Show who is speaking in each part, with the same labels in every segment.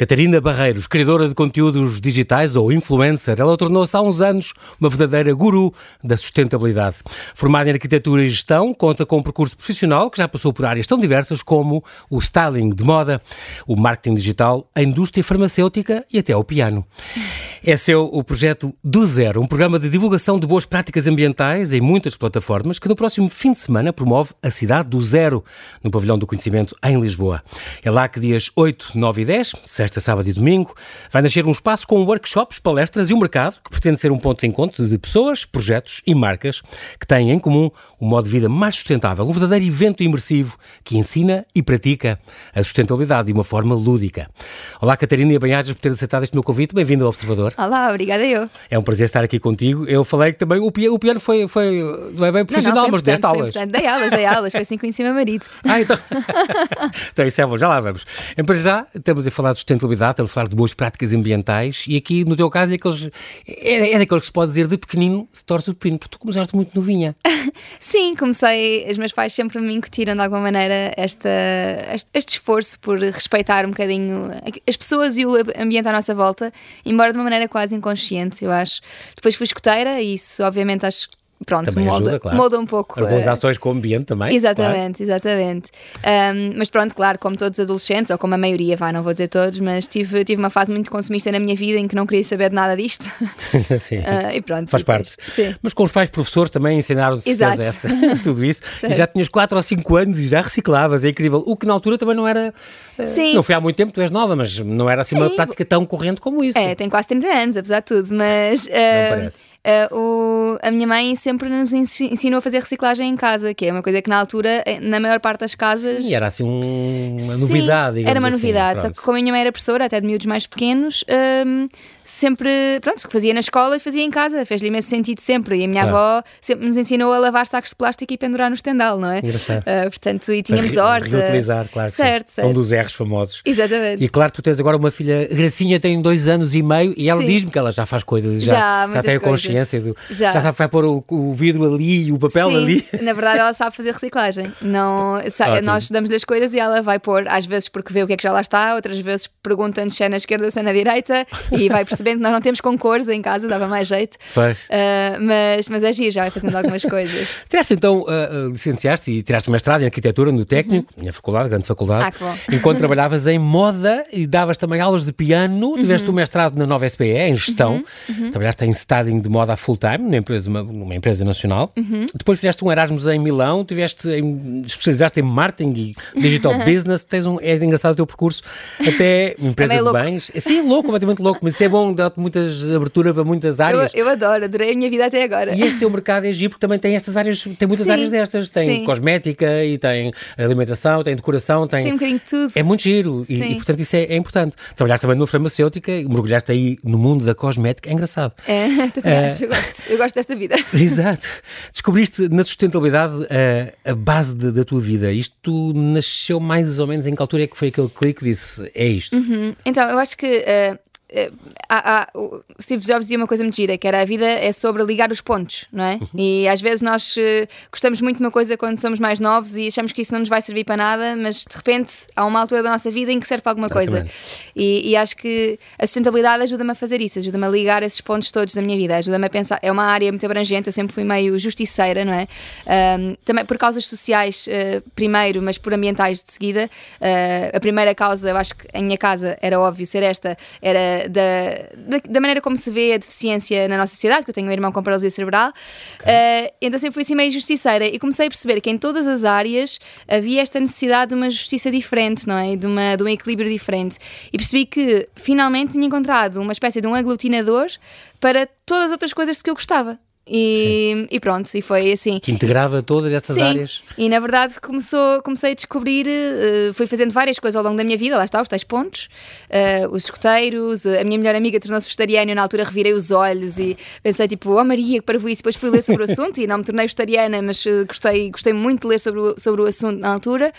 Speaker 1: Catarina Barreiros, criadora de conteúdos digitais ou influencer, ela tornou-se há uns anos uma verdadeira guru da sustentabilidade. Formada em arquitetura e gestão, conta com um percurso profissional que já passou por áreas tão diversas como o styling de moda, o marketing digital, a indústria farmacêutica e até o piano. É seu o projeto Do Zero, um programa de divulgação de boas práticas ambientais em muitas plataformas que no próximo fim de semana promove a cidade do Zero, no Pavilhão do Conhecimento em Lisboa. É lá que dias 8, 9 e 10, sexta, sábado e domingo, vai nascer um espaço com workshops, palestras e um mercado que pretende ser um ponto de encontro de pessoas, projetos e marcas que têm em comum um modo de vida mais sustentável, um verdadeiro evento imersivo que ensina e pratica a sustentabilidade de uma forma lúdica. Olá, Catarina e Banhajas, por ter aceitado este meu convite. Bem-vindo ao Observador.
Speaker 2: Olá, obrigada eu.
Speaker 1: É um prazer estar aqui contigo. Eu falei que também o piano, foi, foi, não é bem profissional, não, não, mas deste aulas.
Speaker 2: Dei aulas, dei aulas, foi assim que conheci meu marido.
Speaker 1: Ah, então. então isso é bom, já lá vamos. Em para já, estamos a falar de sustentabilidade, estamos a falar de boas práticas ambientais e aqui, no teu caso, é, aqueles, é, é daqueles que se pode dizer de pequenino se torce o pepino, porque tu começaste muito novinha.
Speaker 2: Sim, comecei, os meus pais sempre me incutiram de alguma maneira esta, este, este esforço por respeitar um bocadinho as pessoas e o ambiente à nossa volta, embora de uma maneira quase inconsciente, eu acho. Depois fui escoteira e isso, obviamente, acho pronto,
Speaker 1: também
Speaker 2: molda,
Speaker 1: ajuda, claro.
Speaker 2: molda um pouco.
Speaker 1: Organizações uh, com o ambiente também.
Speaker 2: Exatamente, claro. exatamente. Um, mas pronto, claro, como todos os adolescentes, ou como a maioria, vá, não vou dizer todos, mas tive, tive uma fase muito consumista na minha vida em que não queria saber de nada disto.
Speaker 1: sim.
Speaker 2: Uh, e pronto.
Speaker 1: Faz parte.
Speaker 2: Sim.
Speaker 1: Mas com os pais professores também ensinaram essa, tudo isso. e já tinhas 4 ou 5 anos e já reciclavas, é incrível. O que na altura também não era. Uh, sim. Não foi há muito tempo, tu és nova, mas não era assim sim. uma prática tão corrente como isso.
Speaker 2: É, tem quase 30 anos, apesar de tudo, mas.
Speaker 1: não parece.
Speaker 2: Uh, o, a minha mãe sempre nos ensinou a fazer reciclagem em casa, que é uma coisa que na altura, eh, na maior parte das casas.
Speaker 1: E era assim um, uma novidade.
Speaker 2: Era uma
Speaker 1: assim,
Speaker 2: novidade, pronto. só que como a minha mãe era professora, até de miúdos mais pequenos, um, sempre, pronto, que fazia na escola e fazia em casa, fez-lhe imenso sentido sempre. E a minha claro. avó sempre nos ensinou a lavar sacos de plástico e pendurar no estendal, não é?
Speaker 1: Engraçado.
Speaker 2: Uh, portanto, e tínhamos horta.
Speaker 1: Reutilizar, claro.
Speaker 2: Certo,
Speaker 1: sim.
Speaker 2: certo.
Speaker 1: Um dos erros famosos.
Speaker 2: Exatamente.
Speaker 1: E claro, tu tens agora uma filha, Gracinha tem dois anos e meio e ela diz-me que ela já faz coisas, já,
Speaker 2: já,
Speaker 1: já tem a consciência do. Já já sabe vai pôr o, o vidro ali e o papel
Speaker 2: Sim,
Speaker 1: ali.
Speaker 2: Na verdade, ela sabe fazer reciclagem. Não, nós damos-lhe as coisas e ela vai pôr, às vezes porque vê o que é que já lá está, outras vezes pergunta-nos se é na esquerda, se é na direita, e vai percebendo que nós não temos concores em casa, dava mais jeito.
Speaker 1: Pois.
Speaker 2: Uh, mas, mas é giro, já vai fazendo algumas coisas.
Speaker 1: Tiraste então, uh, licenciaste e tiraste o mestrado em arquitetura no técnico, uhum. minha faculdade, grande faculdade.
Speaker 2: Ah, que bom.
Speaker 1: Enquanto trabalhavas em moda e davas também aulas de piano, tiveste uhum. o mestrado na nova SPE, em gestão. Uhum. uhum. Trabalhaste em styling de moda full time, numa empresa, numa empresa nacional.
Speaker 2: Uhum.
Speaker 1: Depois fizeste um Erasmus em Milão, tiveste em, especializaste em marketing e digital business. Tens um, é engraçado o teu percurso, até empresa de bens. Sim, louco, completamente louco, mas isso é bom, dá-te muitas abertura para muitas áreas.
Speaker 2: Eu, eu, adoro, adorei a minha vida até agora.
Speaker 1: E este teu mercado é giro porque também tem estas áreas, tem muitas sim, áreas destas. Tem
Speaker 2: sim.
Speaker 1: cosmética e tem alimentação, tem decoração, tem.
Speaker 2: Tem um bocadinho de tudo.
Speaker 1: É muito giro e, e, portanto isso é, é, importante. Trabalhaste também numa farmacêutica, mergulhaste aí no mundo da cosmética, é engraçado.
Speaker 2: É, também é. Acho, eu gosto, eu gosto desta vida.
Speaker 1: Exato. Descobriste na sustentabilidade a, a base de, da tua vida. Isto nasceu mais ou menos em que altura é que foi aquele clique que disse é isto?
Speaker 2: Uhum. Então, eu acho que. Uh Uh, há, há, Steve Jobs dizia uma coisa muito gira, que era a vida é sobre ligar os pontos, não é? Uhum. E às vezes nós uh, gostamos muito de uma coisa quando somos mais novos e achamos que isso não nos vai servir para nada, mas de repente há uma altura da nossa vida em que serve para alguma coisa. E, e, acho que a sustentabilidade ajuda-me a fazer isso, ajuda-me a ligar esses pontos todos da minha vida, ajuda-me a pensar. É uma área muito abrangente, eu sempre fui meio justiceira, não é? Um, também por causas sociais, uh, primeiro, mas por ambientais de seguida. a primeira causa, eu acho que em minha casa era óbvio ser esta, era da, da, da, maneira como se vê a deficiência na nossa sociedade, que eu tenho um irmão com paralisia cerebral, okay. uh, então sempre fui assim meio justiceira e comecei a perceber que em todas as áreas havia esta necessidade de uma justiça diferente, não é? De, uma, de um equilíbrio diferente. E percebi que finalmente tinha encontrado uma espécie de um aglutinador para todas as outras coisas de que eu gostava. E, e, pronto, e foi assim.
Speaker 1: Que integrava todas estas
Speaker 2: Sim.
Speaker 1: áreas.
Speaker 2: E na verdade começou, comecei a descobrir, uh, fui fazendo várias coisas ao longo da minha vida, lá está, os tais pontos, uh, os escoteiros, a minha melhor amiga tornou-se vegetariana e na altura revirei os olhos e pensei tipo, oh Maria, que para isso. Depois fui ler sobre o assunto e não me tornei vegetariana, mas gostei, gostei muito de ler sobre o, sobre o assunto na altura.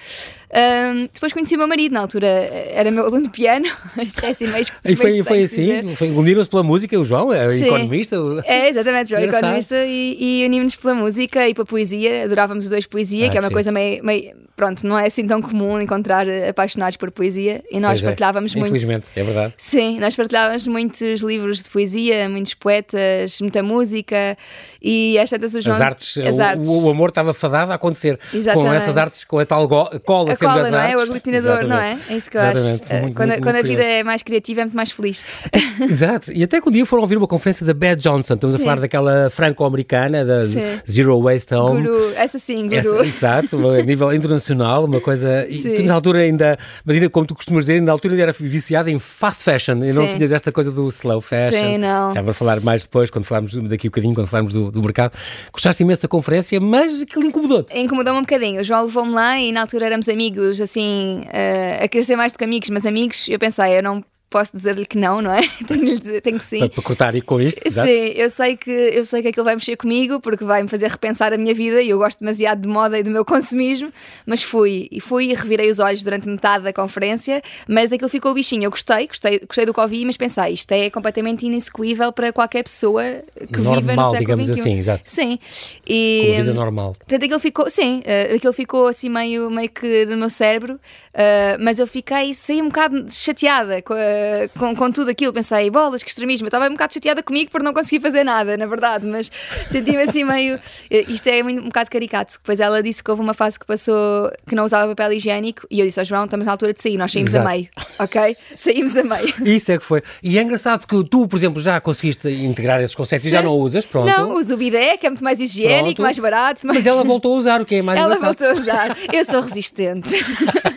Speaker 2: depois conheci o meu marido, na altura era meu aluno de piano. é assim, meio,
Speaker 1: e foi, foi assim, uniram-se pela música, o João, é
Speaker 2: Sim.
Speaker 1: economista.
Speaker 2: É, exatamente, João, é economista e, e unimos-nos pela música e pela poesia, adorávamos os dois poesia, ah, que é uma sim. coisa meio, meio pronto, não é assim tão comum encontrar apaixonados por poesia e nós
Speaker 1: Pois é,
Speaker 2: partilhávamos muito.
Speaker 1: Infelizmente, é verdade.
Speaker 2: Sim, nós partilhávamos muitos livros de poesia, muitos poetas, muita música e esta das o João.
Speaker 1: As artes,
Speaker 2: as
Speaker 1: o,
Speaker 2: artes.
Speaker 1: o amor estava fadado a acontecer. Com
Speaker 2: Exatamente.
Speaker 1: essas artes, com a tal go- cola
Speaker 2: a cola,
Speaker 1: as
Speaker 2: não é?
Speaker 1: artes.
Speaker 2: O aglutinador, não é?
Speaker 1: Exatamente.
Speaker 2: É isso que eu
Speaker 1: Exatamente.
Speaker 2: acho. Eh,
Speaker 1: Muito,
Speaker 2: quando
Speaker 1: muito,
Speaker 2: quando a
Speaker 1: muito
Speaker 2: vida
Speaker 1: curioso.
Speaker 2: é mais criativa, é muito mais feliz.
Speaker 1: Exato. E até que um dia foram ouvir uma conferência da Bad Johnson. Estamos
Speaker 2: Sim.
Speaker 1: a falar daquela franco-americana, da
Speaker 2: Sim.
Speaker 1: Zero Waste Home.
Speaker 2: Guru, essa sim, guru.
Speaker 1: Essa, exato, a nível internacional, uma coisa. E
Speaker 2: Sim.
Speaker 1: tu, na altura ainda, mas ainda, como tu costumas dizer, na altura ainda era viciada em fast fashion e não
Speaker 2: Sim.
Speaker 1: tinhas esta coisa do slow fashion.
Speaker 2: Sim, não.
Speaker 1: Já vou falar mais depois, quando falarmos daqui a bocadinho, quando falarmos do, do mercado. Gostaste imenso da conferência, mas aquilo incomodou-te.
Speaker 2: Incomodou-me um bocadinho. O João levou-me lá e na altura éramos amigos, assim, eh, a querer ser mais do que amigos, mas amigos, eu pensei, eu não posso dizer-lhe que não, não é? tenho, dizer- tenho que sim.
Speaker 1: Para, para cortar e com isto.
Speaker 2: Sim, eu sei que eu sei que aquilo vai mexer comigo porque vai me fazer repensar a minha vida e eu gosto demasiado de moda e do meu consumismo, mas fui e fui e revirei os olhos durante metade da conferência, mas aquilo ficou o bichinho. Eu gostei, gostei, gostei do que ouvi, mas pensei, isto é completamente inexecuível para qualquer pessoa que viva no
Speaker 1: Normal,
Speaker 2: século
Speaker 1: digamos
Speaker 2: XXI.
Speaker 1: assim, exato.
Speaker 2: Sim. E,
Speaker 1: Com a vida normal.
Speaker 2: Portanto, aquilo ficou, sim, eh, aquilo ficou assim meio, meio que no meu cérebro, eh, mas eu fiquei, saí um bocado chateada com, eh, com, com tudo aquilo. Pensei, bolas, que extremismo. Eu estava um bocado chateada comigo por não conseguir fazer nada, na verdade, mas senti-me assim meio. eh, Isto é muito, um bocado caricato. Depois ela disse que houve uma fase que passou que não usava papel higiênico e eu disse ao João, estamos na altura de sair, nós saímos
Speaker 1: Exato.
Speaker 2: a meio, ok? Saímos a meio.
Speaker 1: Isso é que foi. E é engraçado porque tu, por exemplo, já conseguiste integrar esses conceitos e
Speaker 2: Sim.
Speaker 1: já não usas, pronto.
Speaker 2: Não, uso o bidé, que é muito mais higiênico,
Speaker 1: Pronto.
Speaker 2: mais barato. Mais...
Speaker 1: Mas ela voltou a usar, o que é mais
Speaker 2: Ela
Speaker 1: engraçado.
Speaker 2: voltou a usar. Eu sou resistente.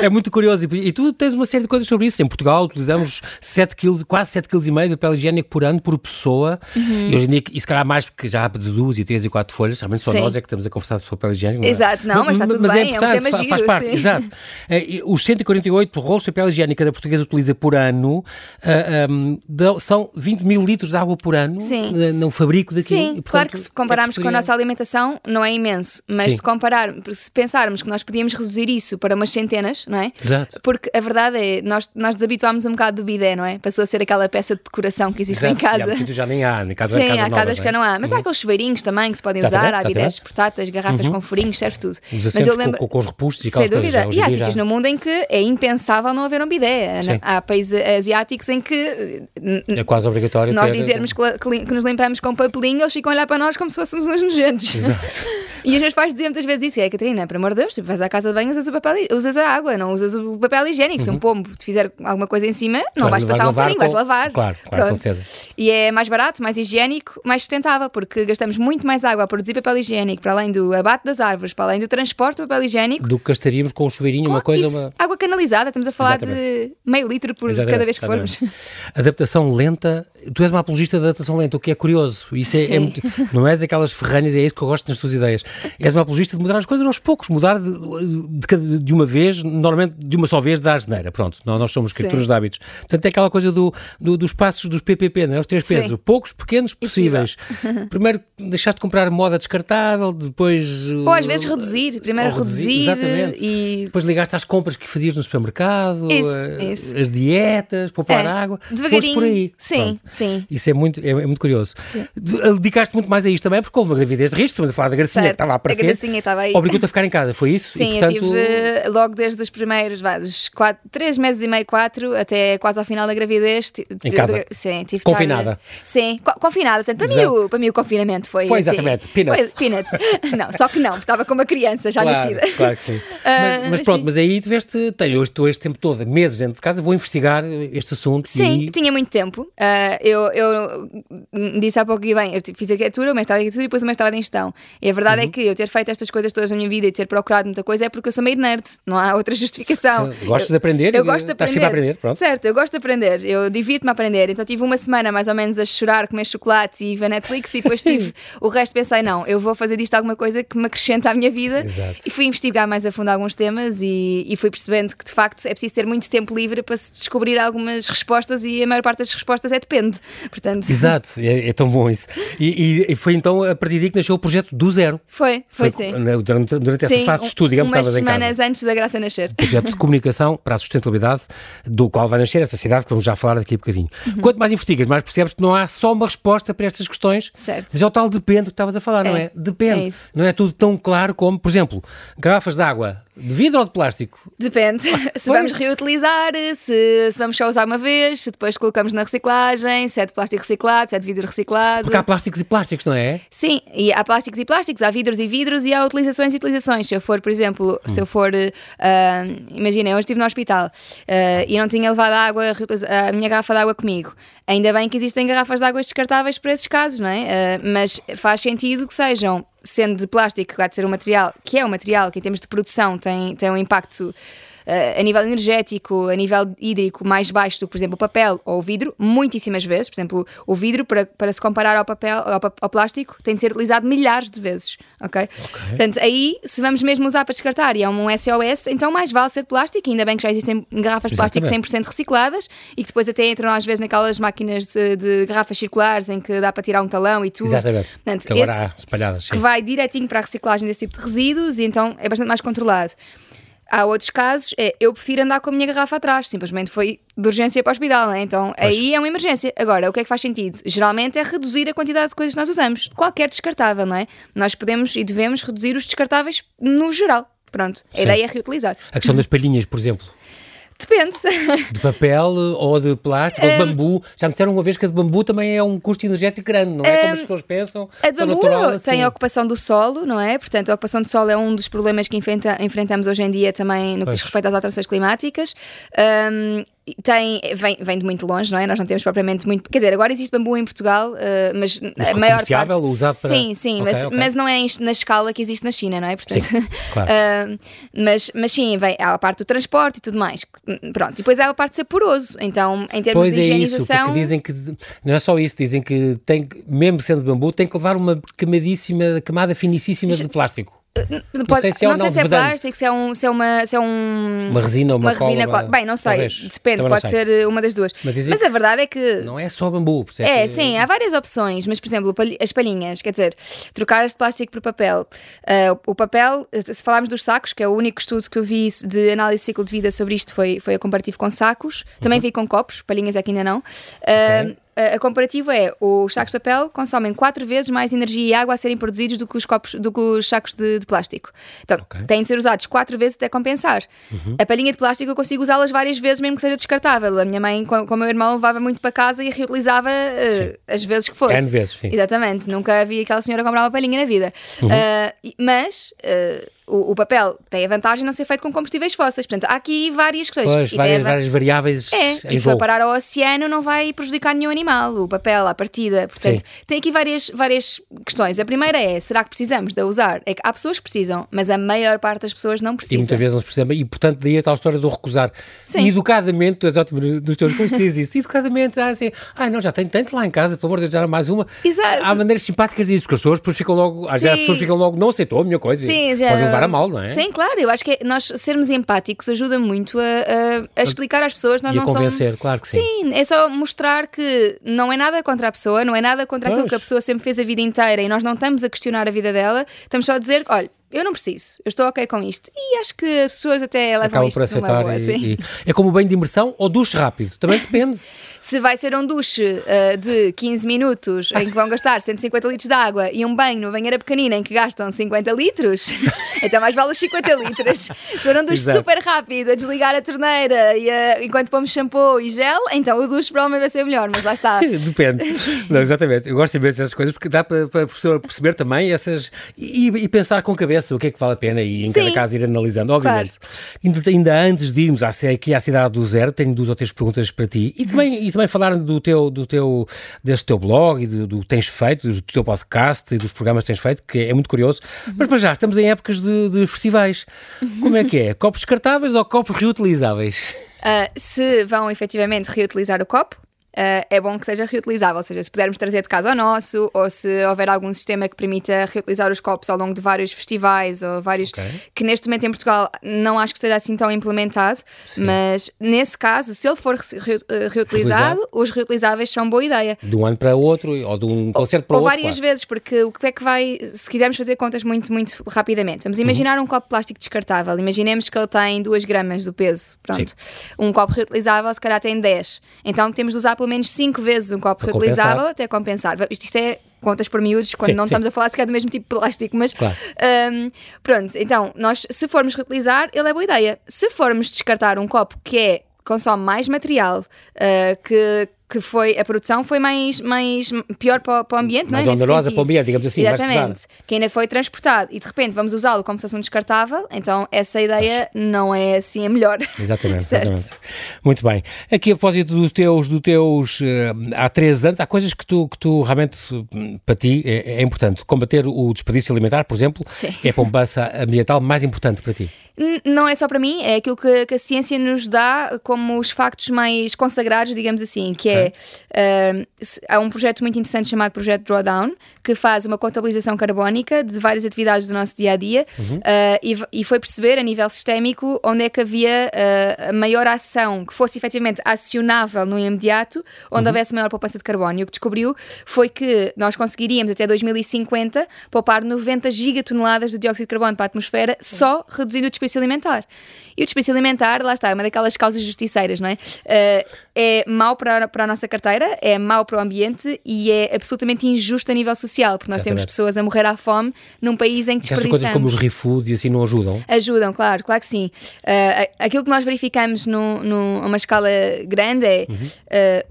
Speaker 1: É muito curioso. E, e tu tens uma série de coisas sobre isso. Em Portugal utilizamos 7 kg, quase 7 kg e meio de papel higiênico por ano por pessoa.
Speaker 2: Uhum.
Speaker 1: E hoje em dia, e se calhar mais, porque já há de duas e três e quatro folhas, realmente só
Speaker 2: Sim.
Speaker 1: nós é que estamos a conversar sobre papel higiênico. não é?
Speaker 2: Exato, não, mas está tudo bem, é um
Speaker 1: importante,
Speaker 2: tema giro,
Speaker 1: faz parte,
Speaker 2: sim.
Speaker 1: exato. Eh, e Os 148 rolos de papel higiênico que cada português utiliza por ano ah, ahm, dão- são 20 mil litros de água por ano
Speaker 2: Sim.
Speaker 1: eh, no fabrico daquilo.
Speaker 2: Sim,
Speaker 1: E, portanto,
Speaker 2: claro que se
Speaker 1: é
Speaker 2: compararmos com a nossa alimentação não é imenso, mas
Speaker 1: Sim.
Speaker 2: se comparar, se pensarmos que nós podíamos reduzir isso para umas centenas, não é?
Speaker 1: Exato.
Speaker 2: Porque a verdade é, nós, nós desabituámos um bocado do bidé, não é? Passou a ser aquela peça de decoração que existe
Speaker 1: Exato.
Speaker 2: em casa.
Speaker 1: E sítio já nem há, em casa,
Speaker 2: Sim,
Speaker 1: casa
Speaker 2: há
Speaker 1: nova,
Speaker 2: casas que já não há. Mas há aqueles chuveirinhos também que se podem usar, há bidés portáteis, garrafas com furinhos, serve tudo.
Speaker 1: Os
Speaker 2: Mas eu lembro.
Speaker 1: com, com os repustos e
Speaker 2: Sem dúvida.
Speaker 1: já
Speaker 2: E há sítios
Speaker 1: já-
Speaker 2: no mundo em que é impensável não haver um bidé.
Speaker 1: Sim.
Speaker 2: Há países asiáticos em que eh,
Speaker 1: É quase obrigatório
Speaker 2: nós
Speaker 1: ter-
Speaker 2: dizermos que, que nos limpamos com papelinho, eles ficam a olhar para nós como se fôssemos uns nojentos. E os meus pais diziam muitas vezes isso: é, Catarina, pelo amor de Deus, tu vais à casa de banho, usas, o papel, usas a água, não usas o papel higiênico. Se um pombo te fizer alguma coisa em cima, não vais,
Speaker 1: Uhum. Vais
Speaker 2: passar um paninho, vais
Speaker 1: com-
Speaker 2: lavar.
Speaker 1: Claro, claro, com certeza.
Speaker 2: E é mais barato, mais higiênico, mais sustentável, porque gastamos muito mais água a produzir papel higiênico, para além do abate das árvores, para além do transporte do papel higiênico.
Speaker 1: Do que gastaríamos com um chuveirinho, uma coisa.
Speaker 2: Isso,
Speaker 1: Uma...
Speaker 2: Água canalizada, estamos a falar de
Speaker 1: Exatamente.
Speaker 2: meio litro por
Speaker 1: Exatamente,
Speaker 2: cada vez que
Speaker 1: exatamente.
Speaker 2: formos.
Speaker 1: Adaptação lenta. Tu és uma apologista da adaptação lenta, o que é curioso. Isso é, é muito- não és aquelas ferranhas, é isso que eu gosto nas tuas ideias. És uma apologista de mudar as coisas aos poucos, mudar de, de, cada- de uma vez, normalmente de uma só vez da asneira. Pronto, nós, nós somos
Speaker 2: Sim.
Speaker 1: escritores de hábitos. Portanto, é aquela coisa do, do- dos passos dos PPP, não é? Os três
Speaker 2: Sim.
Speaker 1: pesos. Poucos, pequenos, possíveis. Primeiro, deixaste de comprar moda descartável, depois.
Speaker 2: Ou às vezes reduzir, primeiro
Speaker 1: Ou reduzir,
Speaker 2: reduzir, e
Speaker 1: Depois ligaste às compras que fazias no supermercado,
Speaker 2: Isso,
Speaker 1: eh,
Speaker 2: isso.
Speaker 1: as dietas, poupar
Speaker 2: É,
Speaker 1: água.
Speaker 2: Devagarinho.
Speaker 1: por aí.
Speaker 2: Sim,
Speaker 1: Pronto.
Speaker 2: sim.
Speaker 1: Isso é muito, é, é muito curioso. De- Dedicaste muito mais a isto também, porque houve uma gravidez de risco, estamos a falar da Gracinha que
Speaker 2: Certo.
Speaker 1: estava a aparecer.
Speaker 2: A Gracinha estava aí.
Speaker 1: Obrigou-te a ficar em casa, foi isso?
Speaker 2: Sim,
Speaker 1: e, portanto,
Speaker 2: eu tive logo desde os primeiros, vá, dos quatro, três meses e meio, quatro, até quase ao final da gravidez.
Speaker 1: Em casa?
Speaker 2: Sim, tive
Speaker 1: Confinada?
Speaker 2: estar- sim, co- confinada. Portanto, para mim, o, para mim o confinamento foi.
Speaker 1: Foi
Speaker 2: assim,
Speaker 1: exatamente, peanuts.
Speaker 2: Foi, peanuts. não, só que não, porque estava com uma criança já
Speaker 1: claro,
Speaker 2: nascida.
Speaker 1: Claro que sim.
Speaker 2: Ah,
Speaker 1: mas, mas pronto,
Speaker 2: sim.
Speaker 1: mas aí tiveste, tenho estou este tempo todo, meses dentro de casa, vou investigar este assunto.
Speaker 2: Sim,
Speaker 1: e...
Speaker 2: tinha muito tempo. Ah, eu, eu disse há pouco que bem, eu fiz arquitetura, o mestrado em arquitetura e depois o mestrado em gestão. E a verdade
Speaker 1: Uhum.
Speaker 2: é que eu ter feito estas coisas todas na minha vida e ter procurado muita coisa é porque eu sou meio nerd, não há outra justificação.
Speaker 1: Gostas
Speaker 2: Eu-
Speaker 1: de aprender
Speaker 2: Eu
Speaker 1: e
Speaker 2: gosto de
Speaker 1: estás
Speaker 2: aprender.
Speaker 1: sempre a aprender, pronto.
Speaker 2: Certo, eu gosto de aprender, eu divirto-me a aprender. Então tive uma semana mais ou menos a chorar, comer chocolate e ver Netflix e depois tive o resto pensei, não, eu vou fazer disto alguma coisa que me acrescenta à minha vida.
Speaker 1: Exato.
Speaker 2: E fui investigar mais a fundo alguns temas e, e fui percebendo que de facto é preciso ter muito tempo livre para se descobrir algumas respostas e a maior parte das respostas é depende. Portanto,
Speaker 1: Exato, é, é tão bom isso. E, e- e foi então a partir daí que nasceu o projeto do zero.
Speaker 2: foi, foi, sim.
Speaker 1: na- Durante, durante essa
Speaker 2: Sim,
Speaker 1: fase de estudo, digamos,
Speaker 2: umas semanas antes da Graça nascer.
Speaker 1: projeto de comunicação para a sustentabilidade, do qual vai nascer esta cidade, que vamos já falar daqui a bocadinho.
Speaker 2: Uhum.
Speaker 1: Quanto mais investigas, mais percebes que não há só uma resposta para estas questões.
Speaker 2: Certo.
Speaker 1: Mas é o tal depende que estavas a falar, não
Speaker 2: É,
Speaker 1: é? Depende.
Speaker 2: é
Speaker 1: não é tudo tão claro como, por exemplo, garrafas de água. De vidro ou de plástico?
Speaker 2: Depende. se vamos reutilizar, se, se, vamos só usar uma vez, se depois colocamos na reciclagem, se é de plástico reciclado, se é de vidro reciclado.
Speaker 1: Porque há plásticos e plásticos, não é?
Speaker 2: Sim, e há plásticos e plásticos, há vidros e vidros e há utilizações e utilizações. Se eu for, por exemplo, hum. se eu for, uh, imagina, eu estive no hospital uh, e não tinha levado a água, a minha garrafa de água comigo. Ainda bem que existem garrafas de água descartáveis para esses casos, não é? Uh, mas faz sentido que sejam sendo de plástico, há de ser um material, que é um material que em termos de produção tem, tem um impacto a nível energético, a nível hídrico mais baixo do que, por exemplo, o papel ou o vidro, muitíssimas vezes. Por exemplo, o vidro, para, para se comparar ao papel, ao, ao plástico, tem de ser utilizado milhares de vezes, ok? okay. Portanto, aí, se vamos mesmo usar para descartar e é um SOS, então mais vale ser de plástico, ainda bem que já existem garrafas de plástico 100% recicladas e que depois até entram às vezes naquelas máquinas de, de, garrafas circulares em que dá para tirar um talão e tudo.
Speaker 1: Exatamente. Portanto, que agora há espalhadas. Sim.
Speaker 2: Que vai direitinho para a reciclagem desse tipo de resíduos e então é bastante mais controlado. Há outros casos, é, eu prefiro andar com a minha garrafa atrás, simplesmente foi de urgência para o hospital, né? então pois. aí é uma emergência. Agora, o que é que faz sentido? Geralmente é reduzir a quantidade de coisas que nós usamos, qualquer descartável, não é? Nós podemos e devemos reduzir os descartáveis no geral. Pronto, a Sim. ideia é reutilizar.
Speaker 1: A questão das palhinhas, por exemplo.
Speaker 2: Depende.
Speaker 1: De papel ou de plástico ou de bambu. Já me disseram uma vez que a de bambu também é um custo energético grande, não é? Como as pessoas pensam.
Speaker 2: A de bambu natural, assim. tem a ocupação do solo, não é? Portanto, a ocupação do solo é um dos problemas que enfrenta, enfrentamos hoje em dia também no que diz respeito às alterações climáticas. Um, tem, vem, vem de muito longe, não é? Nós não temos propriamente muito. Quer dizer, agora existe bambu em Portugal, uh, mas,
Speaker 1: mas
Speaker 2: a maior
Speaker 1: parte. usado para...
Speaker 2: Sim, sim, okay, mas, okay. mas não é na escala que existe na China, não é? Portanto, sim, claro. uh, mas, mas sim, vem, há a parte do transporte e tudo mais. Pronto, e depois há a parte de ser poroso. Então, em termos
Speaker 1: pois
Speaker 2: de higienização.
Speaker 1: É isso, dizem que não é só isso, dizem que tem, mesmo sendo bambu, tem que levar uma camadíssima, camada finíssima de plástico.
Speaker 2: Pode, não sei se é, não sei se é plástico, se é, um, se é, uma, se é um,
Speaker 1: uma resina ou uma, uma resina.
Speaker 2: Bem, não sei, talvez. depende, Também pode ser eh, uma das duas. Mas, mas, a verdade é que.
Speaker 1: Não é só bambu,
Speaker 2: percebe? É, sim, há várias opções, mas por exemplo, as palhinhas, quer dizer, trocar este plástico por papel. Uh, o papel, se falarmos dos sacos, que é o único estudo que eu vi de análise de ciclo de vida sobre isto, foi, foi a comparativo com sacos. Também uhum. vi com copos, palhinhas aqui ainda não. Uh, okay a comparativa é os sacos de papel consomem quatro vezes mais energia e água a serem produzidos do que os, copos, do que os sacos de, de plástico. Então, okay. têm de ser usados quatro vezes até compensar. Uhum. A palhinha de plástico eu consigo usá-las várias vezes, mesmo que seja descartável. A minha mãe, com, com o meu irmão, levava muito para casa e reutilizava uh, as vezes que fosse.
Speaker 1: N vezes, sim.
Speaker 2: Exatamente. Nunca vi aquela senhora comprar uma palhinha na vida. Uhum. Uh, mas. Uh, o, o, papel tem a vantagem de não ser feito com combustíveis fósseis. Portanto, há aqui várias questões.
Speaker 1: Pois, várias, várias variáveis.
Speaker 2: É, e se for parar ao oceano, não vai prejudicar nenhum animal. O papel, a partida. Portanto, Sim. tem aqui várias, várias questões. A primeira é: será que precisamos de usar? É que há pessoas que precisam, mas a maior parte das pessoas não precisa.
Speaker 1: E muitas vezes não se precisa. E, portanto, daí a tal história do recusar. Sim. educadamente, tu és ótimo nos teus cursos, dizes isso. Educadamente, ah, assim, ah, não, já tenho tanto lá em casa, pelo amor de Deus, já mais uma.
Speaker 2: Exato.
Speaker 1: Há maneiras simpáticas disso, porque as pessoas depois ficam logo. Às vezes as pessoas ficam logo, não aceitou a minha coisa. Sim, já. Levar a mal, não é?
Speaker 2: Sim, claro, eu acho que nós sermos empáticos ajuda muito a, a, a explicar às pessoas. Nós
Speaker 1: e
Speaker 2: não
Speaker 1: a convencer,
Speaker 2: somos...
Speaker 1: claro que sim.
Speaker 2: Sim, é só mostrar que não é nada contra a pessoa, não é nada contra pois. aquilo que a pessoa sempre fez a vida inteira e nós não estamos a questionar a vida dela, estamos só a dizer, olha, eu não preciso, eu estou ok com isto. E acho que as pessoas até levam Acabam isto por aceitar boa, e,
Speaker 1: e, É como banho de imersão ou duche rápido, também depende.
Speaker 2: Se vai ser um duche uh, de 15 minutos em que vão gastar 150 litros de água e um banho numa banheira pequenina em que gastam 50 litros, então mais vale os 50 litros. Se for um duche Exato. super rápido, a desligar a torneira e a, enquanto pomos shampoo e gel, então o duche provavelmente vai ser melhor, mas lá está.
Speaker 1: Depende. Não, exatamente. Eu gosto imenso dessas coisas porque dá para, para a professora perceber também essas e, e, pensar com cabeça o que é que vale a pena e em Sim. cada caso ir analisando, obviamente. Claro. Ainda, ainda, antes de irmos aqui à cidade do zero, tenho duas ou três perguntas para ti e também também falar do teu, do teu, deste teu blog e do, que tens feito, do teu podcast e dos programas que tens feito, que é muito curioso. Uhum. Mas para já, estamos em épocas de, de festivais. Uhum. Como é que é? Copos descartáveis ou copos reutilizáveis?
Speaker 2: Uh, se vão efetivamente reutilizar o copo, uh, é bom que seja reutilizável. Ou seja, se pudermos trazer de casa ao nosso, ou se houver algum sistema que permita reutilizar os copos ao longo de vários festivais, ou vários. Okay. que neste momento em Portugal não acho que esteja assim tão implementado, Sim. mas nesse caso, se ele for re eh, reutilizado, os reutilizáveis são boa ideia.
Speaker 1: De um ano para outro, ou de um concerto para o
Speaker 2: outro.
Speaker 1: Ou
Speaker 2: várias claro. vezes, porque o que é que vai. Se quisermos fazer contas muito, muito rapidamente, vamos imaginar uhum. um copo de plástico descartável. Imaginemos que ele tem 2 gramas do peso. Pronto. Sim. Um copo reutilizável, se calhar tem 10. Então temos de usar pelo menos 5 vezes um copo
Speaker 1: Para
Speaker 2: reutilizável
Speaker 1: compensar.
Speaker 2: até compensar. Isto, isto é contas por miúdos, quando
Speaker 1: Sim,
Speaker 2: não
Speaker 1: sim.
Speaker 2: estamos a falar sequer do mesmo tipo de plástico, mas
Speaker 1: Claro.
Speaker 2: hum, pronto, então, nós se formos reutilizar, ele é boa ideia. Se formos descartar um copo que é consome mais material, uh, que, que foi a produção foi mais, mais pior para, o- para o ambiente,
Speaker 1: Mais
Speaker 2: não é?
Speaker 1: Onerosa para o ambiente, digamos assim, mais
Speaker 2: Exatamente. que ainda foi transportado e de repente vamos usá-lo como se fosse um descartável, então essa ideia não é assim a melhor.
Speaker 1: Exatamente, exatamente. Muito bem. Aqui a propósito dos teus, dos teus eh, há três anos, há coisas que tu, que tu realmente, hum, para ti, é, é importante. Combater o desperdício alimentar, por exemplo,
Speaker 2: Sim.
Speaker 1: é a pombança ambiental mais importante para ti.
Speaker 2: Não é só para mim, é aquilo que, que a ciência nos dá como os factos mais consagrados, digamos assim, que é ah, se- há um projeto muito interessante chamado Projeto Drawdown, que faz uma contabilização carbónica de várias atividades do nosso dia a dia e, e foi perceber a nível sistémico onde é que havia ah, a maior ação que fosse efetivamente acionável no imediato, onde houvesse maior poupança de carbono. E o que descobriu foi que nós conseguiríamos até 2050 poupar 90 gigatoneladas de dióxido de carbono para a atmosfera só reduzindo o desperdício alimentar. E o desperdício alimentar, lá está, é uma daquelas causas justiceiras, não é? Eh, é mau para, a- para a nossa carteira, é mau para o ambiente e é absolutamente injusto a nível social, porque nós temos
Speaker 1: Exatamente.
Speaker 2: pessoas a morrer à fome num país em que
Speaker 1: Essas coisas como
Speaker 2: desperdiçamos.
Speaker 1: os ReFood e assim não ajudam.
Speaker 2: Ajudam, claro, claro que sim. Uh, aquilo que nós verificamos num- num- numa escala grande é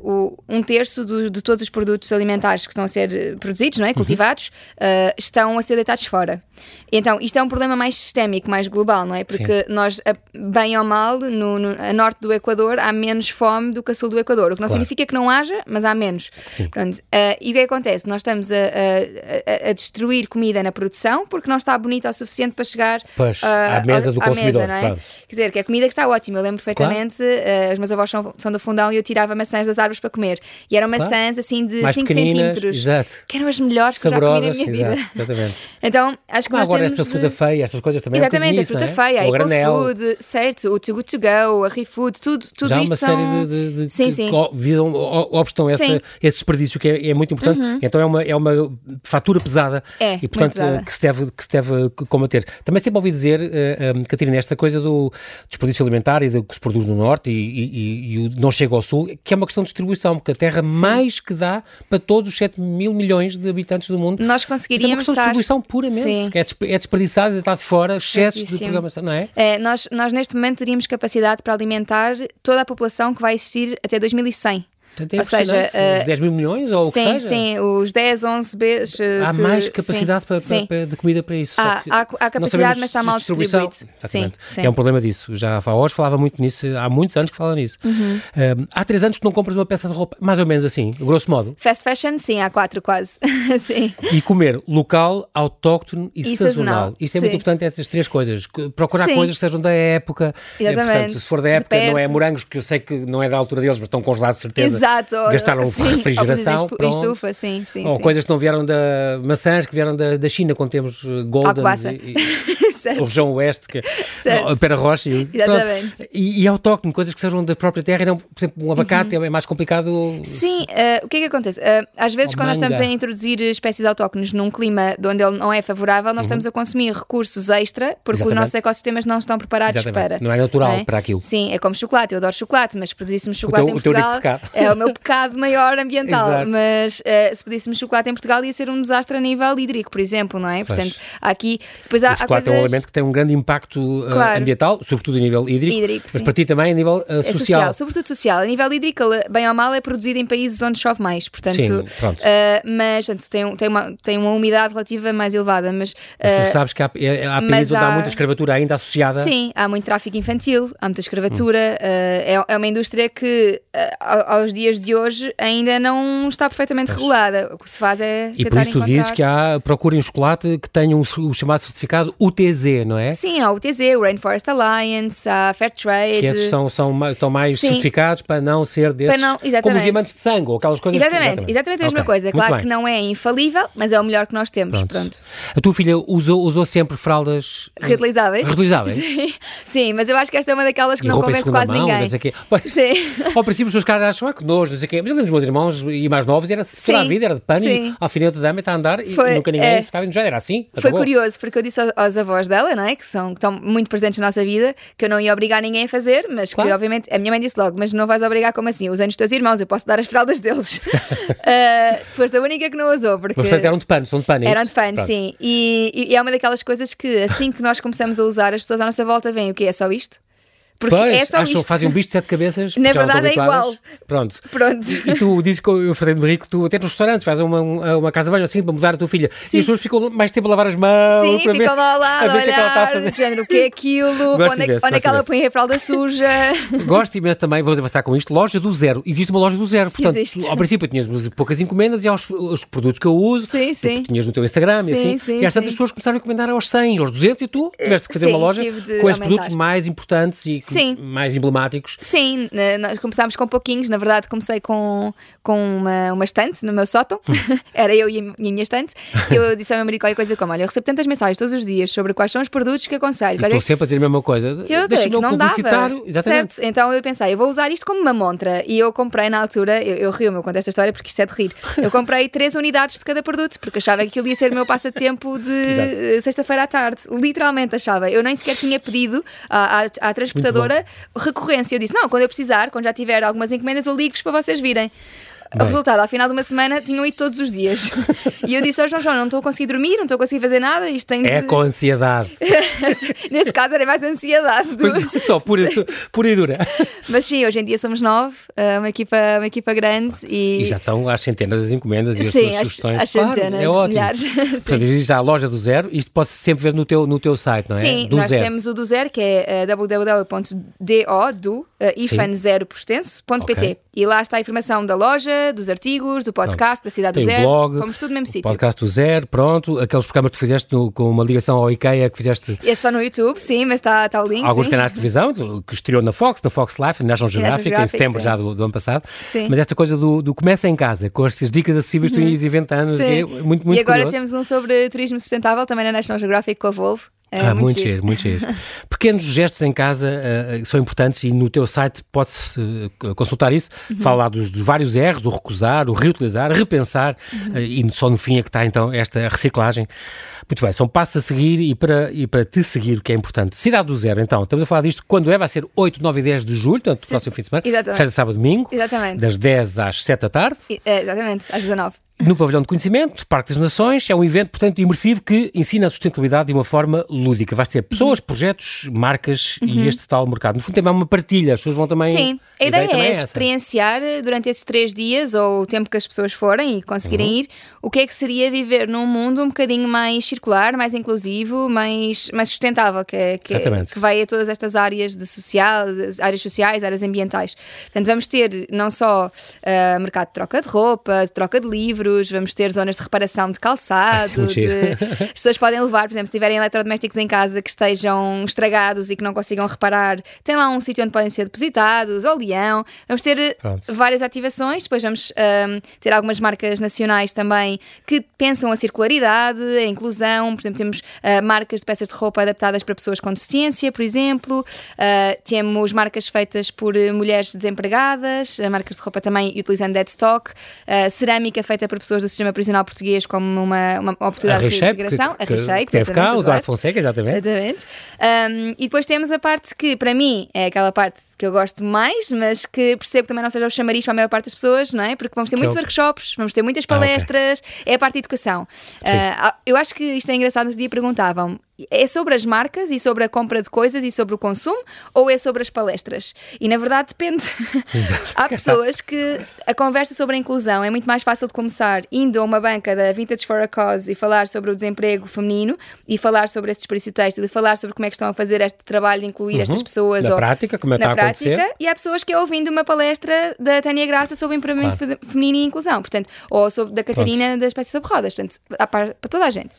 Speaker 2: uh, o, um terço do- de todos os produtos alimentares que estão a ser produzidos, não é? cultivados, uh, estão a ser deitados fora. Então, isto é um problema mais sistémico, mais global, não é? Porque nós, a- bem ou mal, no, no- a norte do Equador há menos fome do que a sul do Equador, o que não
Speaker 1: Claro.
Speaker 2: significa que não haja, mas há menos. Pronto. Uh, e o que é que acontece? Nós estamos a, a- a- a destruir comida na produção porque não está bonita o suficiente para chegar
Speaker 1: Pois,
Speaker 2: ah,
Speaker 1: à mesa do
Speaker 2: à
Speaker 1: consumidor,
Speaker 2: mesa, não é?
Speaker 1: claro.
Speaker 2: Quer dizer, que a comida que está ótima, eu lembro perfeitamente, eh, os meus avós são, são do fundão e eu tirava maçãs das árvores para comer. E eram
Speaker 1: Claro.
Speaker 2: maçãs assim de
Speaker 1: Mais
Speaker 2: 5
Speaker 1: pequeninas,
Speaker 2: centímetros.
Speaker 1: exato.
Speaker 2: Que eram as melhores que eu já comi na
Speaker 1: Saborosas,
Speaker 2: minha
Speaker 1: exato,
Speaker 2: vida.
Speaker 1: exatamente.
Speaker 2: Então, acho que nós
Speaker 1: agora
Speaker 2: temos
Speaker 1: esta
Speaker 2: de-
Speaker 1: fruta feia, estas coisas também é um
Speaker 2: Exatamente, a
Speaker 1: bocadinho
Speaker 2: fruta
Speaker 1: é?
Speaker 2: feia, a
Speaker 1: o granel.
Speaker 2: food, certo, o too good to go, a ReFood, tudo, tudo
Speaker 1: já há
Speaker 2: isto
Speaker 1: uma série
Speaker 2: são...
Speaker 1: de, de, de
Speaker 2: sim,
Speaker 1: que,
Speaker 2: sim.
Speaker 1: que visam, obstam essa,
Speaker 2: Sim. Uhum.
Speaker 1: esse desperdício que é, é muito importante. Então é uma, é uma fatura pesada
Speaker 2: É,
Speaker 1: e, portanto, que se, deve, que se deve combater. Também sempre ouvi dizer, uh, um, Catarina, esta coisa do desperdício alimentar e do que se produz no Norte e, e- e- e o não chega ao Sul, que é uma questão de distribuição, porque a Terra mais que dá para todos os 7 mil milhões de habitantes do mundo.
Speaker 2: Nós
Speaker 1: Isso é uma
Speaker 2: conseguiríamos
Speaker 1: questão de
Speaker 2: estar...
Speaker 1: distribuição puramente.
Speaker 2: Sim.
Speaker 1: que É, é desperdiçado, está de fora, excessos de programação, não é?
Speaker 2: É, nós, nós neste momento teríamos capacidade para alimentar toda a população que vai existir até 2100.
Speaker 1: Portanto, é
Speaker 2: Ou seja, eh,
Speaker 1: Os 10 mil milhões ou o que
Speaker 2: Sim,
Speaker 1: seja.
Speaker 2: sim, os 10, 11 Bs.
Speaker 1: Há
Speaker 2: que-
Speaker 1: mais
Speaker 2: sim,
Speaker 1: capacidade para, para-
Speaker 2: sim.
Speaker 1: para- de comida para isso.
Speaker 2: Há- há- há capacidade, mas está mal distribuído.
Speaker 1: Exatamente.
Speaker 2: Sim, sim.
Speaker 1: É um problema disso. Já a FAOS falava muito nisso, há muitos anos que fala nisso.
Speaker 2: Uhum.
Speaker 1: Um, há três anos que não compras uma peça de roupa, mais ou menos assim, grosso modo.
Speaker 2: Fast fashion, sim, há quatro quase. sim.
Speaker 1: E comer local, autóctono e,
Speaker 2: E
Speaker 1: sazonal. Isso é muito
Speaker 2: sim.
Speaker 1: importante, essas três coisas. Procurar
Speaker 2: Sim.
Speaker 1: coisas que sejam da época. Eh,
Speaker 2: Exatamente.
Speaker 1: Portanto, se for da época, não é morangos, que eu sei que não é da altura deles, mas estão congelados de certeza.
Speaker 2: Exato. Ou-
Speaker 1: Gastaram
Speaker 2: sim,
Speaker 1: refrigeração.
Speaker 2: ou estufa, sim, sim.
Speaker 1: Ou
Speaker 2: sim.
Speaker 1: coisas que não vieram da maçãs, que vieram da, da China, quando temos uh, Golden
Speaker 2: Alcobaça.
Speaker 1: e, e
Speaker 2: Certo.
Speaker 1: o região oeste, que
Speaker 2: Certo.
Speaker 1: não, Pera Rocha. E,
Speaker 2: Exatamente.
Speaker 1: pronto. e, e autóctono, coisas que sejam da própria terra. e Não, por exemplo, um abacate é mais complicado.
Speaker 2: Uhum. Sim, eh, o que é que acontece? Eh, às vezes, quando nós
Speaker 1: manga.
Speaker 2: estamos a introduzir espécies autóctones num clima de onde ele não é favorável, nós estamos a consumir recursos extra porque
Speaker 1: Uhum. Exatamente.
Speaker 2: os nossos ecossistemas não estão preparados
Speaker 1: Exatamente.
Speaker 2: para.
Speaker 1: Não é natural para aquilo.
Speaker 2: Sim, é como chocolate. Eu adoro chocolate, mas se produzíssemos chocolate
Speaker 1: teu-
Speaker 2: em Portugal, é o meu pecado maior ambiental.
Speaker 1: Exato.
Speaker 2: Mas eh, se produzíssemos chocolate em Portugal, ia ser um desastre a nível hídrico, por exemplo, não é?
Speaker 1: Pois.
Speaker 2: Portanto, há aqui. Depois há, há coisas.
Speaker 1: é que tem um grande impacto uh,
Speaker 2: Claro.
Speaker 1: ambiental, sobretudo a nível hídrico,
Speaker 2: Hídrico,
Speaker 1: mas
Speaker 2: sim.
Speaker 1: para ti também a nível uh,
Speaker 2: É
Speaker 1: social.
Speaker 2: social. sobretudo social. A nível hídrico, bem ou mal, é produzido em países onde chove mais. Portanto,
Speaker 1: Sim, pronto.
Speaker 2: eh, mas portanto, tem, tem, uma, tem uma umidade relativa mais elevada. Mas,
Speaker 1: Mas
Speaker 2: eh,
Speaker 1: tu sabes que há, é- há
Speaker 2: mas
Speaker 1: países onde há
Speaker 2: há-
Speaker 1: muita escravatura ainda associada.
Speaker 2: Sim, há muito tráfico infantil, há muita escravatura.
Speaker 1: Hum.
Speaker 2: é, é uma indústria que, ao- aos dias de hoje, ainda não está perfeitamente regulada. O que se faz é.
Speaker 1: E por isso tu
Speaker 2: encontrar...
Speaker 1: dizes que há, procurem um chocolate que tenha um, o chamado certificado UTZ, não é?
Speaker 2: Sim, há o TZ, o Rainforest Alliance, há Fair Trade.
Speaker 1: Que esses são, são, mais- estão mais
Speaker 2: Sim.
Speaker 1: certificados para não ser desses,
Speaker 2: Para não-
Speaker 1: como
Speaker 2: exatamente.
Speaker 1: diamantes de sangue ou aquelas coisas. que-
Speaker 2: Exatamente, exatamente a mesma
Speaker 1: Ok,
Speaker 2: coisa.
Speaker 1: muito
Speaker 2: Claro
Speaker 1: bem.
Speaker 2: que não é infalível, mas é o melhor que nós temos.
Speaker 1: Pronto.
Speaker 2: Pronto.
Speaker 1: A tua filha usou, usou sempre fraldas
Speaker 2: Reutilizáveis?
Speaker 1: reutilizáveis?
Speaker 2: Sim. Sim, mas eu acho que esta é uma daquelas que
Speaker 1: E
Speaker 2: não convence quase
Speaker 1: mão,
Speaker 2: ninguém.
Speaker 1: não sei o quê. Pois,
Speaker 2: Sim.
Speaker 1: Ao princípio, os seus caras acham ah, que nojo, não sei o quê. Mas eu lembro dos meus irmãos e mais novos, era toda a vida, era de pano,
Speaker 2: sim.
Speaker 1: alfinete de dama, está a andar e
Speaker 2: Foi,
Speaker 1: nunca ninguém
Speaker 2: é.
Speaker 1: ficava já era assim.
Speaker 2: Foi
Speaker 1: acabou.
Speaker 2: curioso, porque eu disse aos avós avós dela, não é? Que, são, que estão muito presentes na nossa vida, que eu não ia obrigar ninguém a fazer, mas claro. que obviamente a minha mãe disse logo: Mas não vais obrigar como assim? Usando os teus irmãos, eu posso dar as fraldas deles. uh, depois a única que não usou. Porque
Speaker 1: portanto, eram de pano, são de pano. É
Speaker 2: eram de pano, sim. E, e, é uma daquelas coisas que assim que nós começamos a usar, as pessoas à nossa volta veem o que é só isto?
Speaker 1: Porque pois, é só acham, isto. fazem um bicho de sete cabeças.
Speaker 2: Na verdade é igual.
Speaker 1: Pronto.
Speaker 2: Pronto.
Speaker 1: E tu dizes que eu falei de rico, tu até nos restaurantes fazes uma, uma casa de banho assim para mudar a tua filha. Sim. E as pessoas ficam mais tempo a lavar as mãos.
Speaker 2: Sim, ficam ver, lá ao lado, a, ver a olhar, que é género, o que é aquilo, gosto onde, imenso, onde é que ela põe a fralda suja.
Speaker 1: Gosto imenso também, vamos avançar com isto, loja do zero. Existe uma loja do zero. Portanto, Existe. ao princípio tinhas poucas encomendas e aos os produtos que eu uso,
Speaker 2: sim, sim.
Speaker 1: tinhas no teu Instagram sim, e assim. Sim, e às tantas pessoas começaram a encomendar aos 100, aos 200 e tu tiveste que fazer uma loja com os produtos mais importantes e mais emblemáticos.
Speaker 2: Sim, nós começámos com pouquinhos. Na verdade, comecei com, com uma, uma estante no meu sótão. Era eu e a minha estante. Que eu disse ao meu marido qualquer coisa como: Olha, eu recebo tantas mensagens todos os dias sobre quais são os produtos que aconselho.
Speaker 1: Estou sempre a dizer a mesma coisa.
Speaker 2: Eu que não dava. Exatamente. Certo? Então eu pensei: eu vou usar isto como uma montra. E eu comprei na altura, eu, eu rio-me, conto esta história porque isso é de rir. Eu comprei três unidades de cada produto porque achava que aquilo ia ser o meu passatempo de sexta-feira à tarde. Literalmente achava. Eu nem sequer tinha pedido à, à, à transportadora recorrência. Eu disse: Não, quando eu precisar, quando já tiver algumas encomendas, eu ligo-vos para vocês virem. O resultado, ao final de uma semana, tinham ido todos os dias. e eu disse ao João João: não estou a conseguir dormir, não estou a conseguir fazer nada. Isto tem
Speaker 1: de... É com ansiedade.
Speaker 2: Nesse caso, era mais ansiedade. Do...
Speaker 1: Só pura, pura e dura.
Speaker 2: Mas sim, hoje em dia somos nove, eh, uma equipa, uma equipa grande. E...
Speaker 1: e já são às centenas as encomendas e as
Speaker 2: sim,
Speaker 1: sugestões.
Speaker 2: Às centenas, claro, é ótimo. milhares.
Speaker 1: Portanto, existe já a loja do zero, isto pode -se sempre ver no teu, no teu site, não é?
Speaker 2: Sim, do nós zero. temos o do zero, que é uh, www.do, do, uh, okay. E lá está a informação da loja, dos artigos, do podcast, pronto. da Cidade Tem do Zero. Blog, Fomos tudo no mesmo sítio.
Speaker 1: Podcast do Zero, pronto. Aqueles programas que fizeste no, com uma ligação ao IKEA que fizeste.
Speaker 2: É só no YouTube, sim, mas está, está o link.
Speaker 1: Alguns
Speaker 2: sim.
Speaker 1: canais de televisão, que estreou na Fox, na Fox Life, na National Geographic, em setembro sim. já do, do, ano passado. Sim. Mas esta coisa do, do começa em casa, com estas dicas acessíveis uhum. tu ias inventando, é muito, muito
Speaker 2: E agora
Speaker 1: curioso.
Speaker 2: temos um sobre turismo sustentável também na National Geographic com a Volvo.
Speaker 1: É ah, muito, giro, muito giro. Pequenos gestos em casa uh, são importantes e no teu site pode-se uh, consultar isso. Uhum. Fala lá dos, dos, vários R's, do recusar, o reutilizar, repensar uhum. uh, e só no fim é que está então esta reciclagem. Muito bem, são passos a seguir e para, e para te seguir, o que é importante. Cidade do Zero, então, estamos a falar disto quando é? Vai ser 8, 9 e 10 de julho, portanto, próximo fim de semana. Exatamente. Sexta, sábado, domingo.
Speaker 2: Exatamente.
Speaker 1: Das 10 às 7 da tarde.
Speaker 2: É, exatamente, às 19
Speaker 1: no Pavilhão de Conhecimento, Parque das Nações. É um evento, portanto, imersivo que ensina a sustentabilidade de uma forma lúdica. Vais ter pessoas, uhum. projetos, marcas uhum. e este tal mercado. No fundo, também é uma partilha. As pessoas vão também.
Speaker 2: Sim, a, ideia, ideia é, é experienciar durante esses três dias ou o tempo que as pessoas forem e conseguirem uhum. ir, o que é que seria viver num mundo um bocadinho mais circular, mais inclusivo, mais, mais sustentável, que, é, que, é, que vai a todas estas áreas de social, áreas sociais, áreas ambientais. Portanto, vamos ter não só uh, mercado de troca de roupa, de troca de livros vamos ter zonas de reparação de calçado. De... As pessoas podem levar, por exemplo, se tiverem eletrodomésticos em casa que estejam estragados e que não consigam reparar, tem lá um sítio onde podem ser depositados, ou leão. Vamos ter Pronto. várias ativações, depois vamos um, ter algumas marcas nacionais também que pensam a circularidade, a inclusão. Por exemplo, temos uh, marcas de peças de roupa adaptadas para pessoas com deficiência, por exemplo. Uh, temos marcas feitas por mulheres desempregadas, uh, marcas de roupa também utilizando dead stock, cerâmica feita por pessoas do sistema prisional português como uma, uma oportunidade de integração.
Speaker 1: Que, a Reshape. Que teve cá, o Eduardo Fonseca, exatamente.
Speaker 2: Exatamente. Um, e depois temos a parte que, para mim, é aquela parte que eu gosto mais, mas que percebo que também não seja o chamariz para a maior parte das pessoas, não é? Porque vamos ter que muitos eu... workshops, vamos ter muitas palestras, ah, okay. é a parte de educação. Uh, eu acho que isto é engraçado. No dia perguntavam é sobre as marcas e sobre a compra de coisas e sobre o consumo ou é sobre as palestras? E na verdade depende. Há pessoas que a conversa sobre a inclusão é muito mais fácil de começar indo a uma banca da Vintage for a Cause e falar sobre o desemprego feminino e falar sobre esse desperdício têxtil e falar sobre como é que estão a fazer este trabalho de incluir uhum. estas pessoas.
Speaker 1: Na ou, prática, como é que
Speaker 2: está
Speaker 1: a acontecer.
Speaker 2: prática, E há pessoas que é ouvindo uma palestra da Tânia Graça sobre o empoderamento claro. feminino e inclusão, portanto, ou sobre da Catarina Pronto. da Espécie sobre Rodas. Portanto, para, para toda a gente.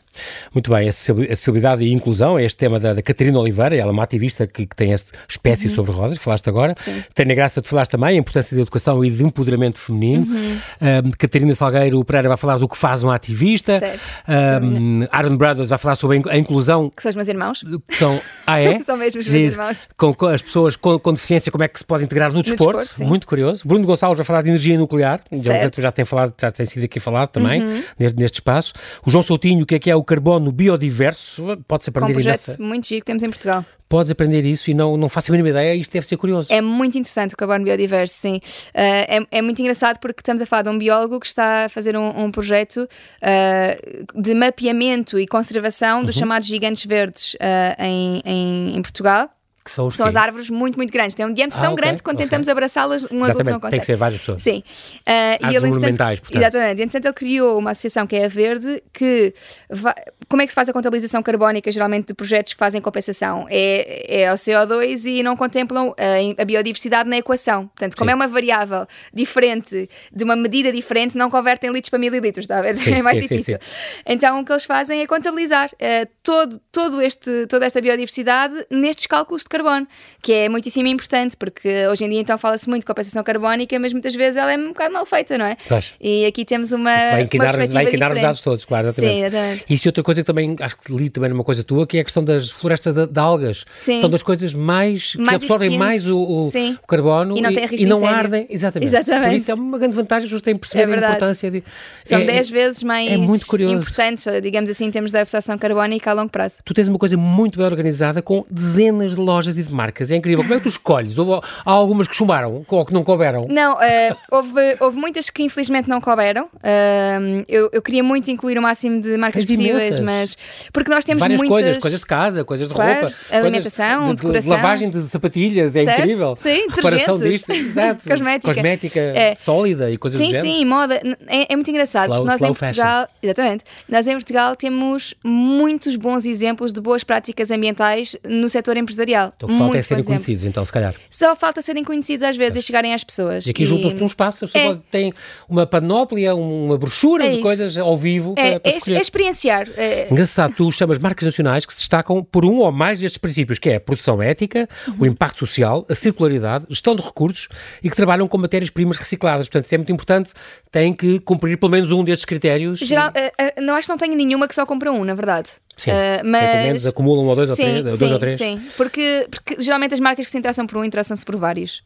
Speaker 1: Muito bem, acessibilidade e inclusão é este tema da, da Catarina Oliveira, ela é uma ativista que, que tem esta espécie uhum. sobre rodas, que falaste agora. Sim. Tânia Graça, tu falaste também, a importância da educação e de empoderamento feminino. Uhum. Um, Catarina Salgueiro Pereira vai falar do que faz um ativista. Um, Aaron Brothers vai falar sobre a inclusão.
Speaker 2: Que são os meus irmãos.
Speaker 1: São, ah, é?
Speaker 2: são mesmo os meus irmãos.
Speaker 1: Com, com as pessoas com, com, deficiência, como é que se pode integrar no desporto. No desporto Muito curioso. Bruno Gonçalves vai falar de energia nuclear.
Speaker 2: Certo.
Speaker 1: Já tem, falado, já tem sido aqui falado também, uhum. neste, neste espaço. O João Soutinho, o que é que é o carbono biodiverso? Pode-se
Speaker 2: Com um
Speaker 1: aprender
Speaker 2: projeto
Speaker 1: imensa-
Speaker 2: muito giro que temos em Portugal.
Speaker 1: Podes aprender isso e não, não faço a mínima ideia, isto deve ser curioso.
Speaker 2: É muito interessante o carbono biodiverso, sim. Uh, é, é muito engraçado porque estamos a falar de um biólogo que está a fazer um, um projeto uh, de mapeamento e conservação
Speaker 1: Uhum.
Speaker 2: dos chamados gigantes verdes uh, em, em, em Portugal.
Speaker 1: Que são
Speaker 2: São as árvores muito, muito grandes. Têm um diâmetro
Speaker 1: Ah,
Speaker 2: tão
Speaker 1: ok,
Speaker 2: grande que quando
Speaker 1: ok.
Speaker 2: tentamos abraçá-las, um adulto não
Speaker 1: Exatamente,
Speaker 2: consegue.
Speaker 1: tem que ser várias pessoas.
Speaker 2: Sim. Uh, e
Speaker 1: Árvores
Speaker 2: ele,
Speaker 1: monumentais, portanto.
Speaker 2: Exatamente. E, entretanto, ele criou uma associação que é a Verde, que va- como é que se faz a contabilização carbónica, geralmente, de projetos que fazem compensação? É, é o CO2 e não contemplam a, a biodiversidade na equação. Portanto, como
Speaker 1: Sim.
Speaker 2: é uma variável diferente, de uma medida diferente, não convertem litros para mililitros, está a ver?
Speaker 1: Sim,
Speaker 2: é mais
Speaker 1: sim, sim,
Speaker 2: difícil. Então, o que eles fazem é contabilizar eh, todo, todo este, toda esta biodiversidade nestes cálculos de carbono, que é muitíssimo importante, porque hoje em dia então fala-se muito de compensação carbónica, mas muitas vezes ela é um bocado mal feita, não é?
Speaker 1: Pois.
Speaker 2: E aqui temos uma,
Speaker 1: Vai
Speaker 2: uma
Speaker 1: inquinar os dados todos, claro, exatamente.
Speaker 2: Sim, exatamente.
Speaker 1: Isto e outra coisa que também, acho que li também numa coisa tua, que é a questão das florestas de, de algas.
Speaker 2: Sim.
Speaker 1: São das coisas mais, que
Speaker 2: Mais
Speaker 1: absorvem mais o, o- o carbono
Speaker 2: E não
Speaker 1: e
Speaker 2: de
Speaker 1: não ardem. Exatamente.
Speaker 2: Exatamente.
Speaker 1: Por isso é uma grande vantagem, têm que perceber
Speaker 2: É
Speaker 1: a importância de.
Speaker 2: São
Speaker 1: é-
Speaker 2: 10 vezes mais
Speaker 1: é
Speaker 2: importantes, digamos assim, em termos de absorção carbónica a longo prazo.
Speaker 1: Tu tens uma coisa muito bem organizada com dezenas de lojas e de marcas. É incrível. Como é que tu escolhes? Houve, há algumas que chumaram ou que não couberam?
Speaker 2: Não, eh, houve, houve muitas que infelizmente não couberam. Eh, eu, eu queria muito incluir o máximo de marcas
Speaker 1: Tens
Speaker 2: possíveis, mas porque nós temos
Speaker 1: Várias
Speaker 2: muitas
Speaker 1: coisas, coisas de casa, coisas de
Speaker 2: Claro,
Speaker 1: roupa,
Speaker 2: alimentação,
Speaker 1: de, de- de
Speaker 2: decoração.
Speaker 1: lavagem de sapatilhas, é
Speaker 2: Certo,
Speaker 1: incrível.
Speaker 2: sim,
Speaker 1: Reparação disto, exato.
Speaker 2: cosmética.
Speaker 1: Cosmética
Speaker 2: É.
Speaker 1: sólida e coisas
Speaker 2: Sim,
Speaker 1: do
Speaker 2: sim, moda. É, é muito engraçado.
Speaker 1: Slow-
Speaker 2: nós
Speaker 1: slow
Speaker 2: em Portugal, exatamente, nós em Portugal temos muitos bons exemplos de boas práticas ambientais no setor empresarial.
Speaker 1: Então, o que falta é serem conhecidos, então, se calhar.
Speaker 2: Só falta serem conhecidos às vezes e chegarem às pessoas.
Speaker 1: E aqui juntam-se num espaço, a pessoa
Speaker 2: É.
Speaker 1: uma panóplia, uma brochura
Speaker 2: É
Speaker 1: de coisas ao vivo
Speaker 2: É,
Speaker 1: para, para
Speaker 2: é,
Speaker 1: escolher.
Speaker 2: é experienciar. É,
Speaker 1: Engraçado, tu chamas marcas nacionais que se destacam por um ou mais destes princípios, que é a produção ética,
Speaker 2: Uhum.
Speaker 1: o impacto social, a circularidade, gestão de recursos e que trabalham com matérias-primas recicladas. Portanto, isso é muito importante, têm que cumprir pelo menos um destes critérios.
Speaker 2: geral, eh, eh, não acho que não tenho nenhuma que só compra um, na verdade.
Speaker 1: Sim,
Speaker 2: Eh,
Speaker 1: é, pelo menos
Speaker 2: mas
Speaker 1: acumulam um ou dois ou
Speaker 2: sim,
Speaker 1: três, dois
Speaker 2: sim,
Speaker 1: ou três.
Speaker 2: sim. Porque, porque geralmente as marcas que se interessam por um interessam-se por vários.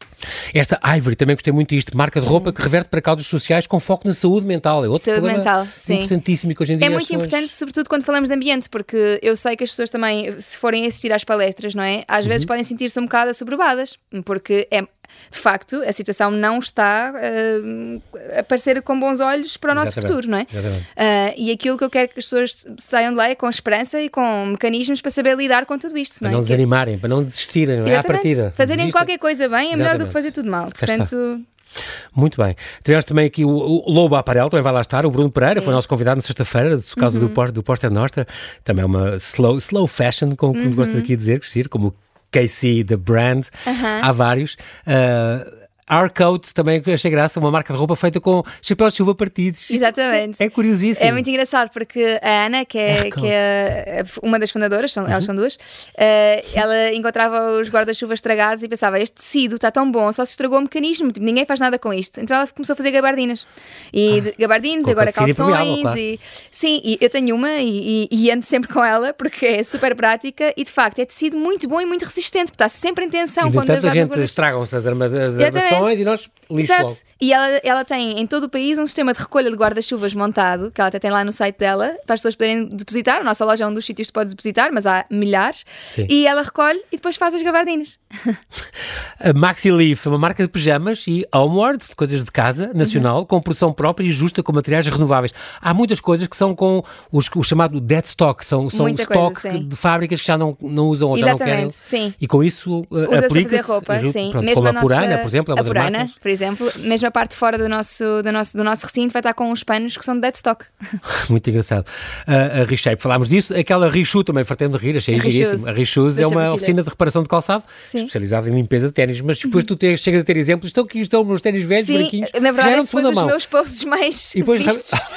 Speaker 1: Esta Ivory, também gostei muito disto, marca de roupa que reverte para causas sociais com foco na saúde mental. É outro
Speaker 2: Saúde mental, sim.
Speaker 1: importantíssimo que hoje em dia
Speaker 2: É muito
Speaker 1: pessoas-
Speaker 2: importante, sobretudo quando falamos de ambiente, porque eu sei que as pessoas também, se forem assistir às palestras, não é? Às
Speaker 1: Uhum.
Speaker 2: vezes podem sentir-se um bocado assoberbadas, porque é. De facto, a situação não está eh, a parecer com bons olhos para o nosso
Speaker 1: Exatamente,
Speaker 2: futuro, não é?
Speaker 1: exatamente.
Speaker 2: Ah, e aquilo que eu quero que as pessoas saiam de lá é com esperança e com mecanismos para saber lidar com tudo isto,
Speaker 1: Para
Speaker 2: não é?
Speaker 1: não
Speaker 2: Que-
Speaker 1: desanimarem, para não desistirem, não é? À
Speaker 2: Exatamente.
Speaker 1: partida.
Speaker 2: Fazerem
Speaker 1: Desistem.
Speaker 2: qualquer coisa bem é melhor do
Speaker 1: Exatamente.
Speaker 2: que fazer tudo mal. Portanto,
Speaker 1: Muito bem. Tivemos também aqui o, o Lobo Aparel, também vai lá estar, o Bruno Pereira,
Speaker 2: Sim. Uhum.
Speaker 1: foi nosso convidado na sexta-feira, por causa do, pós- do Póster Nostra. Também é uma slow, slow fashion, como,
Speaker 2: Uhum.
Speaker 1: gostas aqui de dizer, Cristina, como KC, The Brand. Há vários. Uh, R-Coat, também achei graça, uma marca de roupa feita com chapéus de chuva partidos.
Speaker 2: Exatamente.
Speaker 1: É curiosíssimo.
Speaker 2: É muito engraçado porque a Ana, que é, que é uma das fundadoras, são,
Speaker 1: Uhum.
Speaker 2: elas são duas, eh, ela encontrava os guarda-chuvas estragados e pensava: este tecido está tão bom, só se estragou o mecanismo, tipo, ninguém faz nada com isto. Então ela começou a fazer gabardinas. E
Speaker 1: com
Speaker 2: agora calções.
Speaker 1: claro.
Speaker 2: E, sim, e eu tenho uma e, e- e ando sempre com ela porque é super prática e de facto é tecido muito bom e muito resistente, porque está sempre em tensão
Speaker 1: E,
Speaker 2: quando
Speaker 1: entanto, a
Speaker 2: usado no
Speaker 1: gente estragam-se as, arma- as
Speaker 2: Exatamente.
Speaker 1: armações e nós lixo
Speaker 2: Exato.
Speaker 1: logo.
Speaker 2: E ela, ela tem em todo o país um sistema de recolha de guarda-chuvas montado, que ela até tem lá no site dela, para as pessoas poderem depositar. A nossa loja é um dos sítios que pode depositar, mas há milhares.
Speaker 1: Sim.
Speaker 2: E ela recolhe e depois faz as gabardinas.
Speaker 1: A Maxi Leaf é uma marca de pijamas e Homeward, de coisas de casa, nacional, com produção própria e justa com materiais renováveis. Há muitas coisas que são com os, o chamado dead stock, são, são
Speaker 2: Muita
Speaker 1: stock de fábricas que já não, não usam ou já não querem.
Speaker 2: Exatamente, sim.
Speaker 1: E com isso uh,
Speaker 2: a
Speaker 1: aplica-se.
Speaker 2: roupa,
Speaker 1: ju-
Speaker 2: sim.
Speaker 1: pronto,
Speaker 2: mesmo
Speaker 1: como a
Speaker 2: a
Speaker 1: Purana, por exemplo, é uma
Speaker 2: a Purana, exemplo, mesmo a parte fora do nosso, do nosso, do nosso recinto vai estar com uns panos que são de dead stock.
Speaker 1: Muito engraçado. Uh, a Reshape, falámos disso. Aquela Rishu também, fartei-me de rir, achei giríssimo. A Rishoes é uma oficina de reparação de calçado
Speaker 2: Sim. Uhum.
Speaker 1: especializada em limpeza de ténis, mas depois tu te- chegas a ter exemplos. Estão aqui, estão meus ténis velhos,
Speaker 2: Sim,
Speaker 1: branquinhos,
Speaker 2: na
Speaker 1: já
Speaker 2: verdade,
Speaker 1: eram
Speaker 2: esse foi um dos
Speaker 1: mão.
Speaker 2: meus posts mais
Speaker 1: E depois-
Speaker 2: vistos.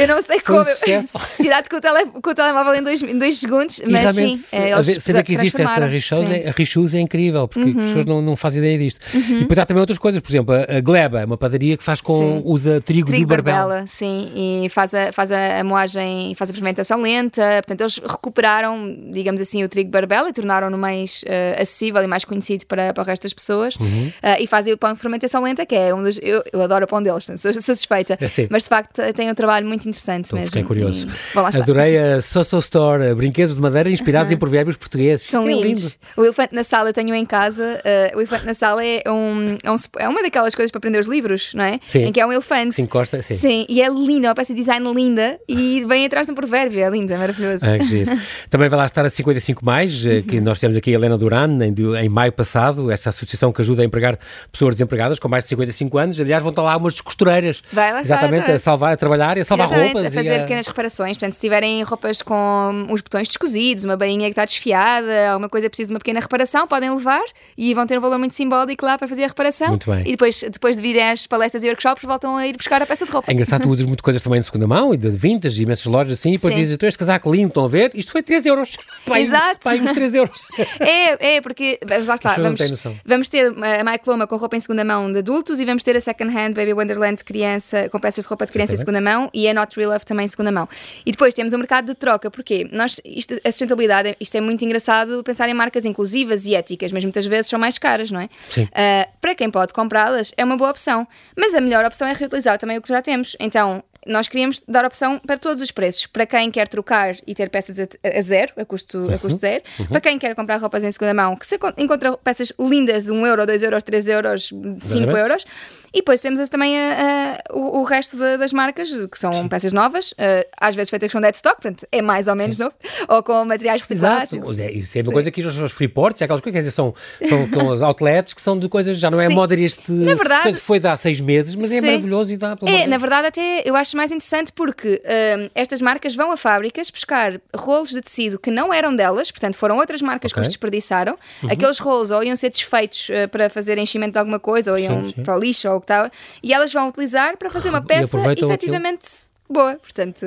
Speaker 2: Eu não sei
Speaker 1: um
Speaker 2: como.
Speaker 1: sucesso.
Speaker 2: Tirado com o, tele, com o telemóvel em dois, em dois segundos,
Speaker 1: E
Speaker 2: mas sim. é, eles
Speaker 1: saber que existe esta
Speaker 2: Sim.
Speaker 1: é, a Richose é incrível, porque
Speaker 2: Uhum.
Speaker 1: as pessoas não, não fazem ideia disto. E depois há também outras coisas, por exemplo, a, Gleba é uma padaria que faz com,
Speaker 2: Sim.
Speaker 1: usa trigo,
Speaker 2: Trigo
Speaker 1: de barbela.
Speaker 2: barbela, sim, e faz a, faz a, moagem, faz a fermentação lenta. Portanto, eles recuperaram, digamos assim, o trigo barbela e tornaram-no mais eh, acessível e mais conhecido para, para o resto das pessoas.
Speaker 1: Uhum.
Speaker 2: Eh, e fazem o pão de fermentação lenta, que é um dos. Eu, eu adoro o pão deles, sou, suspeita.
Speaker 1: É.
Speaker 2: Mas de facto tem um trabalho muito muito interessante
Speaker 1: Estou,
Speaker 2: mesmo.
Speaker 1: Fiquei curioso.
Speaker 2: E.
Speaker 1: Adorei a Soso Store, brinquedos de madeira inspirados em provérbios portugueses.
Speaker 2: São
Speaker 1: Que
Speaker 2: lindos.
Speaker 1: lindo.
Speaker 2: O elefante na sala eu tenho em casa. uh, o elefante na sala é, um, é, um- é uma daquelas coisas para aprender os livros, não é?
Speaker 1: Sim.
Speaker 2: Em que é um elefante.
Speaker 1: Se encosta, sim.
Speaker 2: Sim, e é lindo, é uma peça de design linda e vem atrás de um provérbio, é lindo, é maravilhoso.
Speaker 1: Ah. Também vai lá estar a 55 mais, eh,
Speaker 2: Uhum.
Speaker 1: que nós temos aqui a Helena Duran em, em maio passado, essa associação que ajuda a empregar pessoas desempregadas com mais de 55 anos. Aliás, vão estar lá umas costureiras.
Speaker 2: Vai lá estar,
Speaker 1: Exatamente,
Speaker 2: então.
Speaker 1: a salvar, a trabalhar e a salvar
Speaker 2: Exatamente,
Speaker 1: roupas.
Speaker 2: a fazer
Speaker 1: a...
Speaker 2: pequenas reparações. Portanto, se tiverem roupas com os botões descosidos, uma bainha que está desfiada, alguma coisa precisa de uma pequena reparação, podem levar e vão ter um valor muito simbólico lá para fazer a reparação.
Speaker 1: Muito bem.
Speaker 2: E depois, depois de virem às palestras e workshops, voltam a ir buscar a peça de roupa.
Speaker 1: É engraçado, tu usas muito coisas também de segunda mão e de vintage e imensas lojas assim, e depois
Speaker 2: Sim.
Speaker 1: dizes, tu este casaco lindo, estão a ver? Isto foi 3 euros. Vai,
Speaker 2: Exato.
Speaker 1: Vai uns 3 euros.
Speaker 2: É, é, porque vamos lá está. Vamos, vamos ter a Mike com roupa em segunda mão de adultos e vamos ter a Second Hand Baby Wonderland de criança, com peças de roupa de criança em segunda mão e a Not Real Love também em segunda mão. E depois temos o mercado de troca, porque nós, isto, a sustentabilidade, isto é muito engraçado pensar em marcas inclusivas e éticas, mas muitas vezes são mais caras, não é?
Speaker 1: Sim.
Speaker 2: Ah, para quem pode comprá-las, é uma boa opção. Mas a melhor opção é reutilizar também o que já temos. Então, nós queríamos dar opção para todos os preços. Para quem quer trocar e ter peças a, zero, a custo, a custo zero. Para quem quer comprar roupas em segunda mão, que se encon- encontra peças lindas de 1 euro, 2 euros, 3 euros, 5
Speaker 1: Exatamente.
Speaker 2: euros. E depois temos também a- a- o, o resto da- das marcas, que são peças novas, ah, às vezes feitas com dead stock, portanto é mais ou menos novo, ou com materiais reciclados.
Speaker 1: Exato. É, Isso é uma
Speaker 2: Sim.
Speaker 1: coisa que os, os freeports, é aquelas coisas, quer dizer, são, são com os outlets que são de coisas, já não é
Speaker 2: Sim.
Speaker 1: moda este.
Speaker 2: Na verdade-
Speaker 1: que foi de há seis meses, mas é
Speaker 2: Sim.
Speaker 1: maravilhoso e dá pelo
Speaker 2: É,
Speaker 1: de
Speaker 2: na verdade, até eu acho mais interessante porque hum, estas marcas vão a fábricas buscar rolos de tecido que não eram delas, portanto, foram outras marcas que
Speaker 1: Ok. Uhum.
Speaker 2: os desperdiçaram. Aqueles rolos ou iam ser desfeitos eh, para fazer enchimento de alguma coisa, ou iam
Speaker 1: Sim, sim.
Speaker 2: para o lixo ou que e elas vão utilizar para fazer uma peça
Speaker 1: aproveitam
Speaker 2: efetivamente boa. Portanto,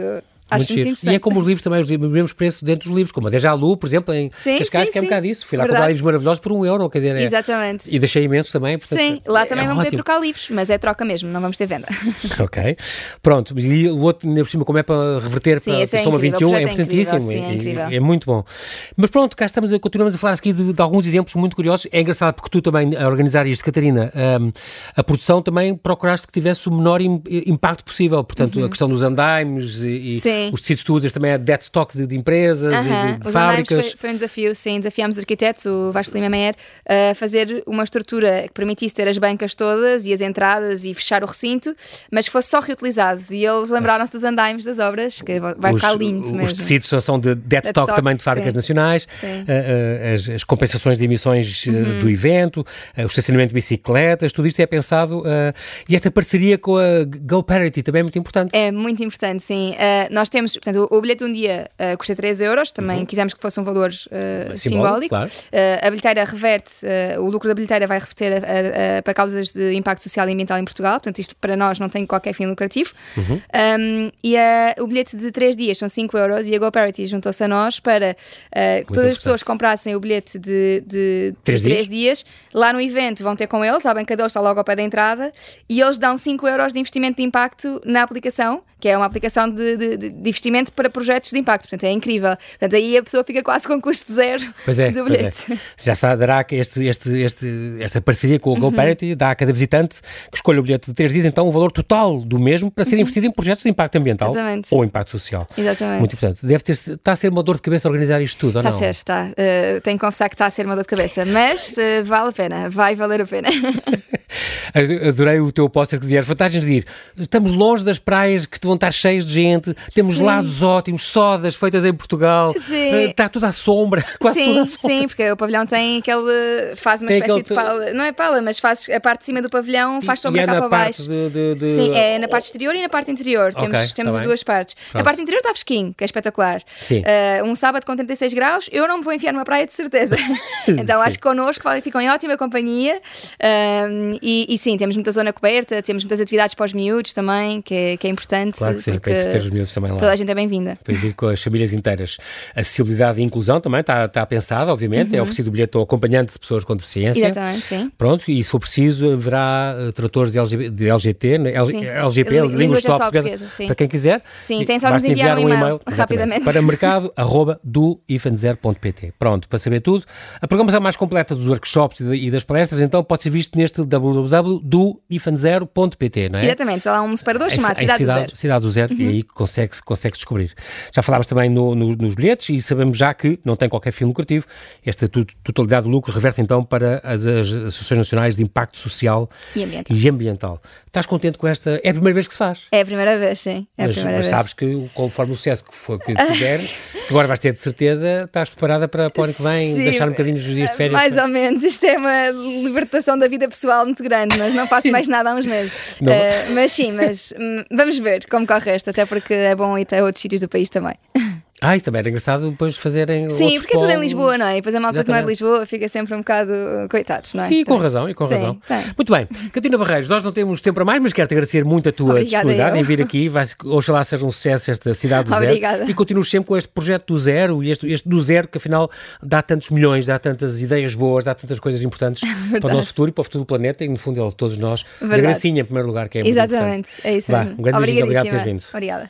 Speaker 2: acho muito.
Speaker 1: E é como os livros também, os mesmos preços dentro dos livros, como a Deja Lu, por exemplo, em
Speaker 2: Sim,
Speaker 1: Cascais,
Speaker 2: sim,
Speaker 1: que é um bocado isso. Fui lá
Speaker 2: Verdade.
Speaker 1: comprar livros maravilhosos por um euro, quer dizer, é-
Speaker 2: Exatamente.
Speaker 1: E deixei imensos também. Portanto,
Speaker 2: Sim, lá
Speaker 1: é-
Speaker 2: também
Speaker 1: é
Speaker 2: vão poder trocar livros, mas é troca mesmo, não vamos ter venda.
Speaker 1: Ok. Pronto, e o outro, ainda por cima, como é para reverter
Speaker 2: Sim,
Speaker 1: para
Speaker 2: esse é
Speaker 1: a Soma
Speaker 2: incrível,
Speaker 1: 21,
Speaker 2: o
Speaker 1: é
Speaker 2: é incrível,
Speaker 1: importantíssimo.
Speaker 2: sim, é
Speaker 1: é muito bom. Mas pronto, cá estamos, a, continuamos a falar aqui de, de alguns exemplos muito curiosos. É engraçado porque tu também, a organizar isto, Catarina, hum, a produção também procuraste que tivesse o menor im- impacto possível. Portanto, a questão dos andaimes e, e
Speaker 2: Uhum. Sim.
Speaker 1: os tecidos tu usas também é dead stock de, de empresas
Speaker 2: Aham,
Speaker 1: e de, de
Speaker 2: Os
Speaker 1: fábricas.
Speaker 2: foi, foi um desafio, sim. Desafiámos os arquitetos, o Vasco Lima Meyer, a fazer uma estrutura que permitisse ter as bancas todas e as entradas e fechar o recinto, mas que fosse só reutilizados. E eles lembraram-se dos andaimes das obras, que vai ficar lindo
Speaker 1: os,
Speaker 2: mesmo.
Speaker 1: Os tecidos são- de dead, stock,
Speaker 2: stock,
Speaker 1: também de fábricas
Speaker 2: sim.
Speaker 1: nacionais,
Speaker 2: Sim. Uhum.
Speaker 1: eh, eh, as, as compensações de emissões eh, do evento, o estacionamento de bicicletas, tudo isto é pensado. eh, e esta parceria com a Go Parity também é muito importante.
Speaker 2: É muito importante, sim. Uh, nós temos, portanto, o, o bilhete de um dia uh, custa 3 euros, também quisemos que fosse um valor uh, simbólico.
Speaker 1: claro.
Speaker 2: Uh, a bilheteira reverte, o lucro da bilheteira vai reverter a- a- a- para causas de impacto social e ambiental em Portugal, portanto, isto para nós não tem qualquer fim lucrativo. Um, e o bilhete de 3 dias são 5 euros e a GoParity juntou-se a nós para que todas as pessoas comprassem o bilhete de, de,
Speaker 1: Três
Speaker 2: de três dias. Lá no evento vão ter com eles, a banca deles está logo ao pé da entrada, e eles dão 5 euros de investimento de impacto na aplicação, que é uma aplicação de, de- de investimento para projetos de impacto. Portanto, é incrível. Portanto, aí a pessoa fica quase com custo zero
Speaker 1: Pois é,
Speaker 2: do
Speaker 1: pois é.
Speaker 2: bilhete.
Speaker 1: Já se dará que este, este, este, esta parceria com a
Speaker 2: Uhum.
Speaker 1: Go Parity dá a cada visitante que escolha o bilhete de 3 dias, então o valor total do mesmo para ser investido em projetos de impacto ambiental
Speaker 2: Uhum. Exatamente.
Speaker 1: ou impacto social.
Speaker 2: Exatamente.
Speaker 1: Muito importante. Deve ter, está a ser uma dor de cabeça organizar isto tudo, ou
Speaker 2: Está a
Speaker 1: não?
Speaker 2: ser, está. Uh, tenho que confessar que está a ser uma dor de cabeça, mas uh, vale a pena, vai valer a pena.
Speaker 1: Adorei o teu póster que dizia as vantagens de ir. Estamos longe das praias que vão estar cheias de gente, temos
Speaker 2: Sim.
Speaker 1: lados ótimos, sodas feitas em Portugal,
Speaker 2: Sim.
Speaker 1: eh, está tudo à sombra, quase tudo
Speaker 2: sim,
Speaker 1: à sombra.
Speaker 2: sim, porque o pavilhão tem aquele. faz uma
Speaker 1: Tem
Speaker 2: espécie
Speaker 1: aquele
Speaker 2: de pala. Não é pala, mas faz a parte de cima do pavilhão, faz sombra
Speaker 1: e é
Speaker 2: cá
Speaker 1: na
Speaker 2: para baixo.
Speaker 1: de- de- de-
Speaker 2: Sim, é na parte exterior e na parte interior.
Speaker 1: Ok,
Speaker 2: temos temos
Speaker 1: tá
Speaker 2: as duas partes.
Speaker 1: Pronto.
Speaker 2: A parte interior está fresquinho, que é espetacular.
Speaker 1: Sim.
Speaker 2: Uh, um sábado com 36 graus, eu não me vou enfiar numa praia de certeza. então
Speaker 1: Sim.
Speaker 2: acho que connosco ficam em ótima companhia. Um, e, e sim, temos muita zona coberta, temos muitas atividades para os miúdos também, que é, que é importante.
Speaker 1: Claro que sim, para ter os miúdos também lá.
Speaker 2: toda a gente é bem-vinda.
Speaker 1: Para ir com as famílias inteiras. Acessibilidade e inclusão também está, está pensada, obviamente. É oferecido o bilhete ao acompanhante de pessoas com deficiência.
Speaker 2: Uhum. Exatamente, sim.
Speaker 1: Pronto, e se for preciso, haverá uh, tradutores de, LG, de LGT, né? L-
Speaker 2: Sim.
Speaker 1: LGP,
Speaker 2: Língua
Speaker 1: língua
Speaker 2: gestual
Speaker 1: portuguesa,
Speaker 2: portuguesa,
Speaker 1: para quem quiser.
Speaker 2: Sim, tem só nos
Speaker 1: basta
Speaker 2: enviar um e-mail,
Speaker 1: exatamente,
Speaker 2: rapidamente.
Speaker 1: para mercado arroba do ifan0.pt. Pronto, para saber tudo. A programação mais completa dos workshops e, das palestras, então, pode ser visto neste www.do-zero.pt, não é?
Speaker 2: Exatamente, lá um separador chamado Cidade,
Speaker 1: cidade,
Speaker 2: do Zero.
Speaker 1: Cidade do Zero, uhum. e aí consegue, consegue descobrir. Já falámos também no, no, nos bilhetes e sabemos já que não tem qualquer fim lucrativo. Esta totalidade do lucro reverte então para as, as Associações Nacionais de Impacto Social
Speaker 2: e ambiental.
Speaker 1: e ambiental. Estás contente com esta? É a primeira vez que se faz?
Speaker 2: É a primeira vez, sim. É
Speaker 1: mas,
Speaker 2: mas
Speaker 1: sabes que conforme o sucesso que, for, que tiveres, agora vais ter de certeza, estás preparada para, para o ano que vem sim, deixar um bocadinho os dias de férias?
Speaker 2: Mais para... ou menos. Isto é uma libertação da vida pessoal muito grande, mas não faço mais nada há uns meses. Uh, mas sim, mas hum, vamos ver como corre o resto, até porque é bom ir a outros sítios do país também.
Speaker 1: Ah, isso também era engraçado depois fazerem.
Speaker 2: Sim, porque é tudo em Lisboa, não é? E depois a malta que não é de Lisboa fica sempre um bocado coitados, não é?
Speaker 1: E com razão, e com Sim, razão. Tem. Muito bem. Catarina Barreiros, nós não temos tempo para mais, mas quero-te agradecer muito a tua Obrigada disponibilidade eu. em vir aqui. Vai, oxalá seja um sucesso esta cidade do
Speaker 2: Obrigada.
Speaker 1: zero. E continues sempre com este projeto do zero e este, este do zero que afinal dá tantos milhões, dá tantas ideias boas, dá tantas coisas importantes Verdade. para o nosso futuro e para o futuro do planeta e no fundo é de todos nós. Verdade. Da gracinha em primeiro lugar, que é
Speaker 2: Exatamente, é isso
Speaker 1: Vá, Um grande beijinho, obrigado por teres vindo.
Speaker 2: Obrigada.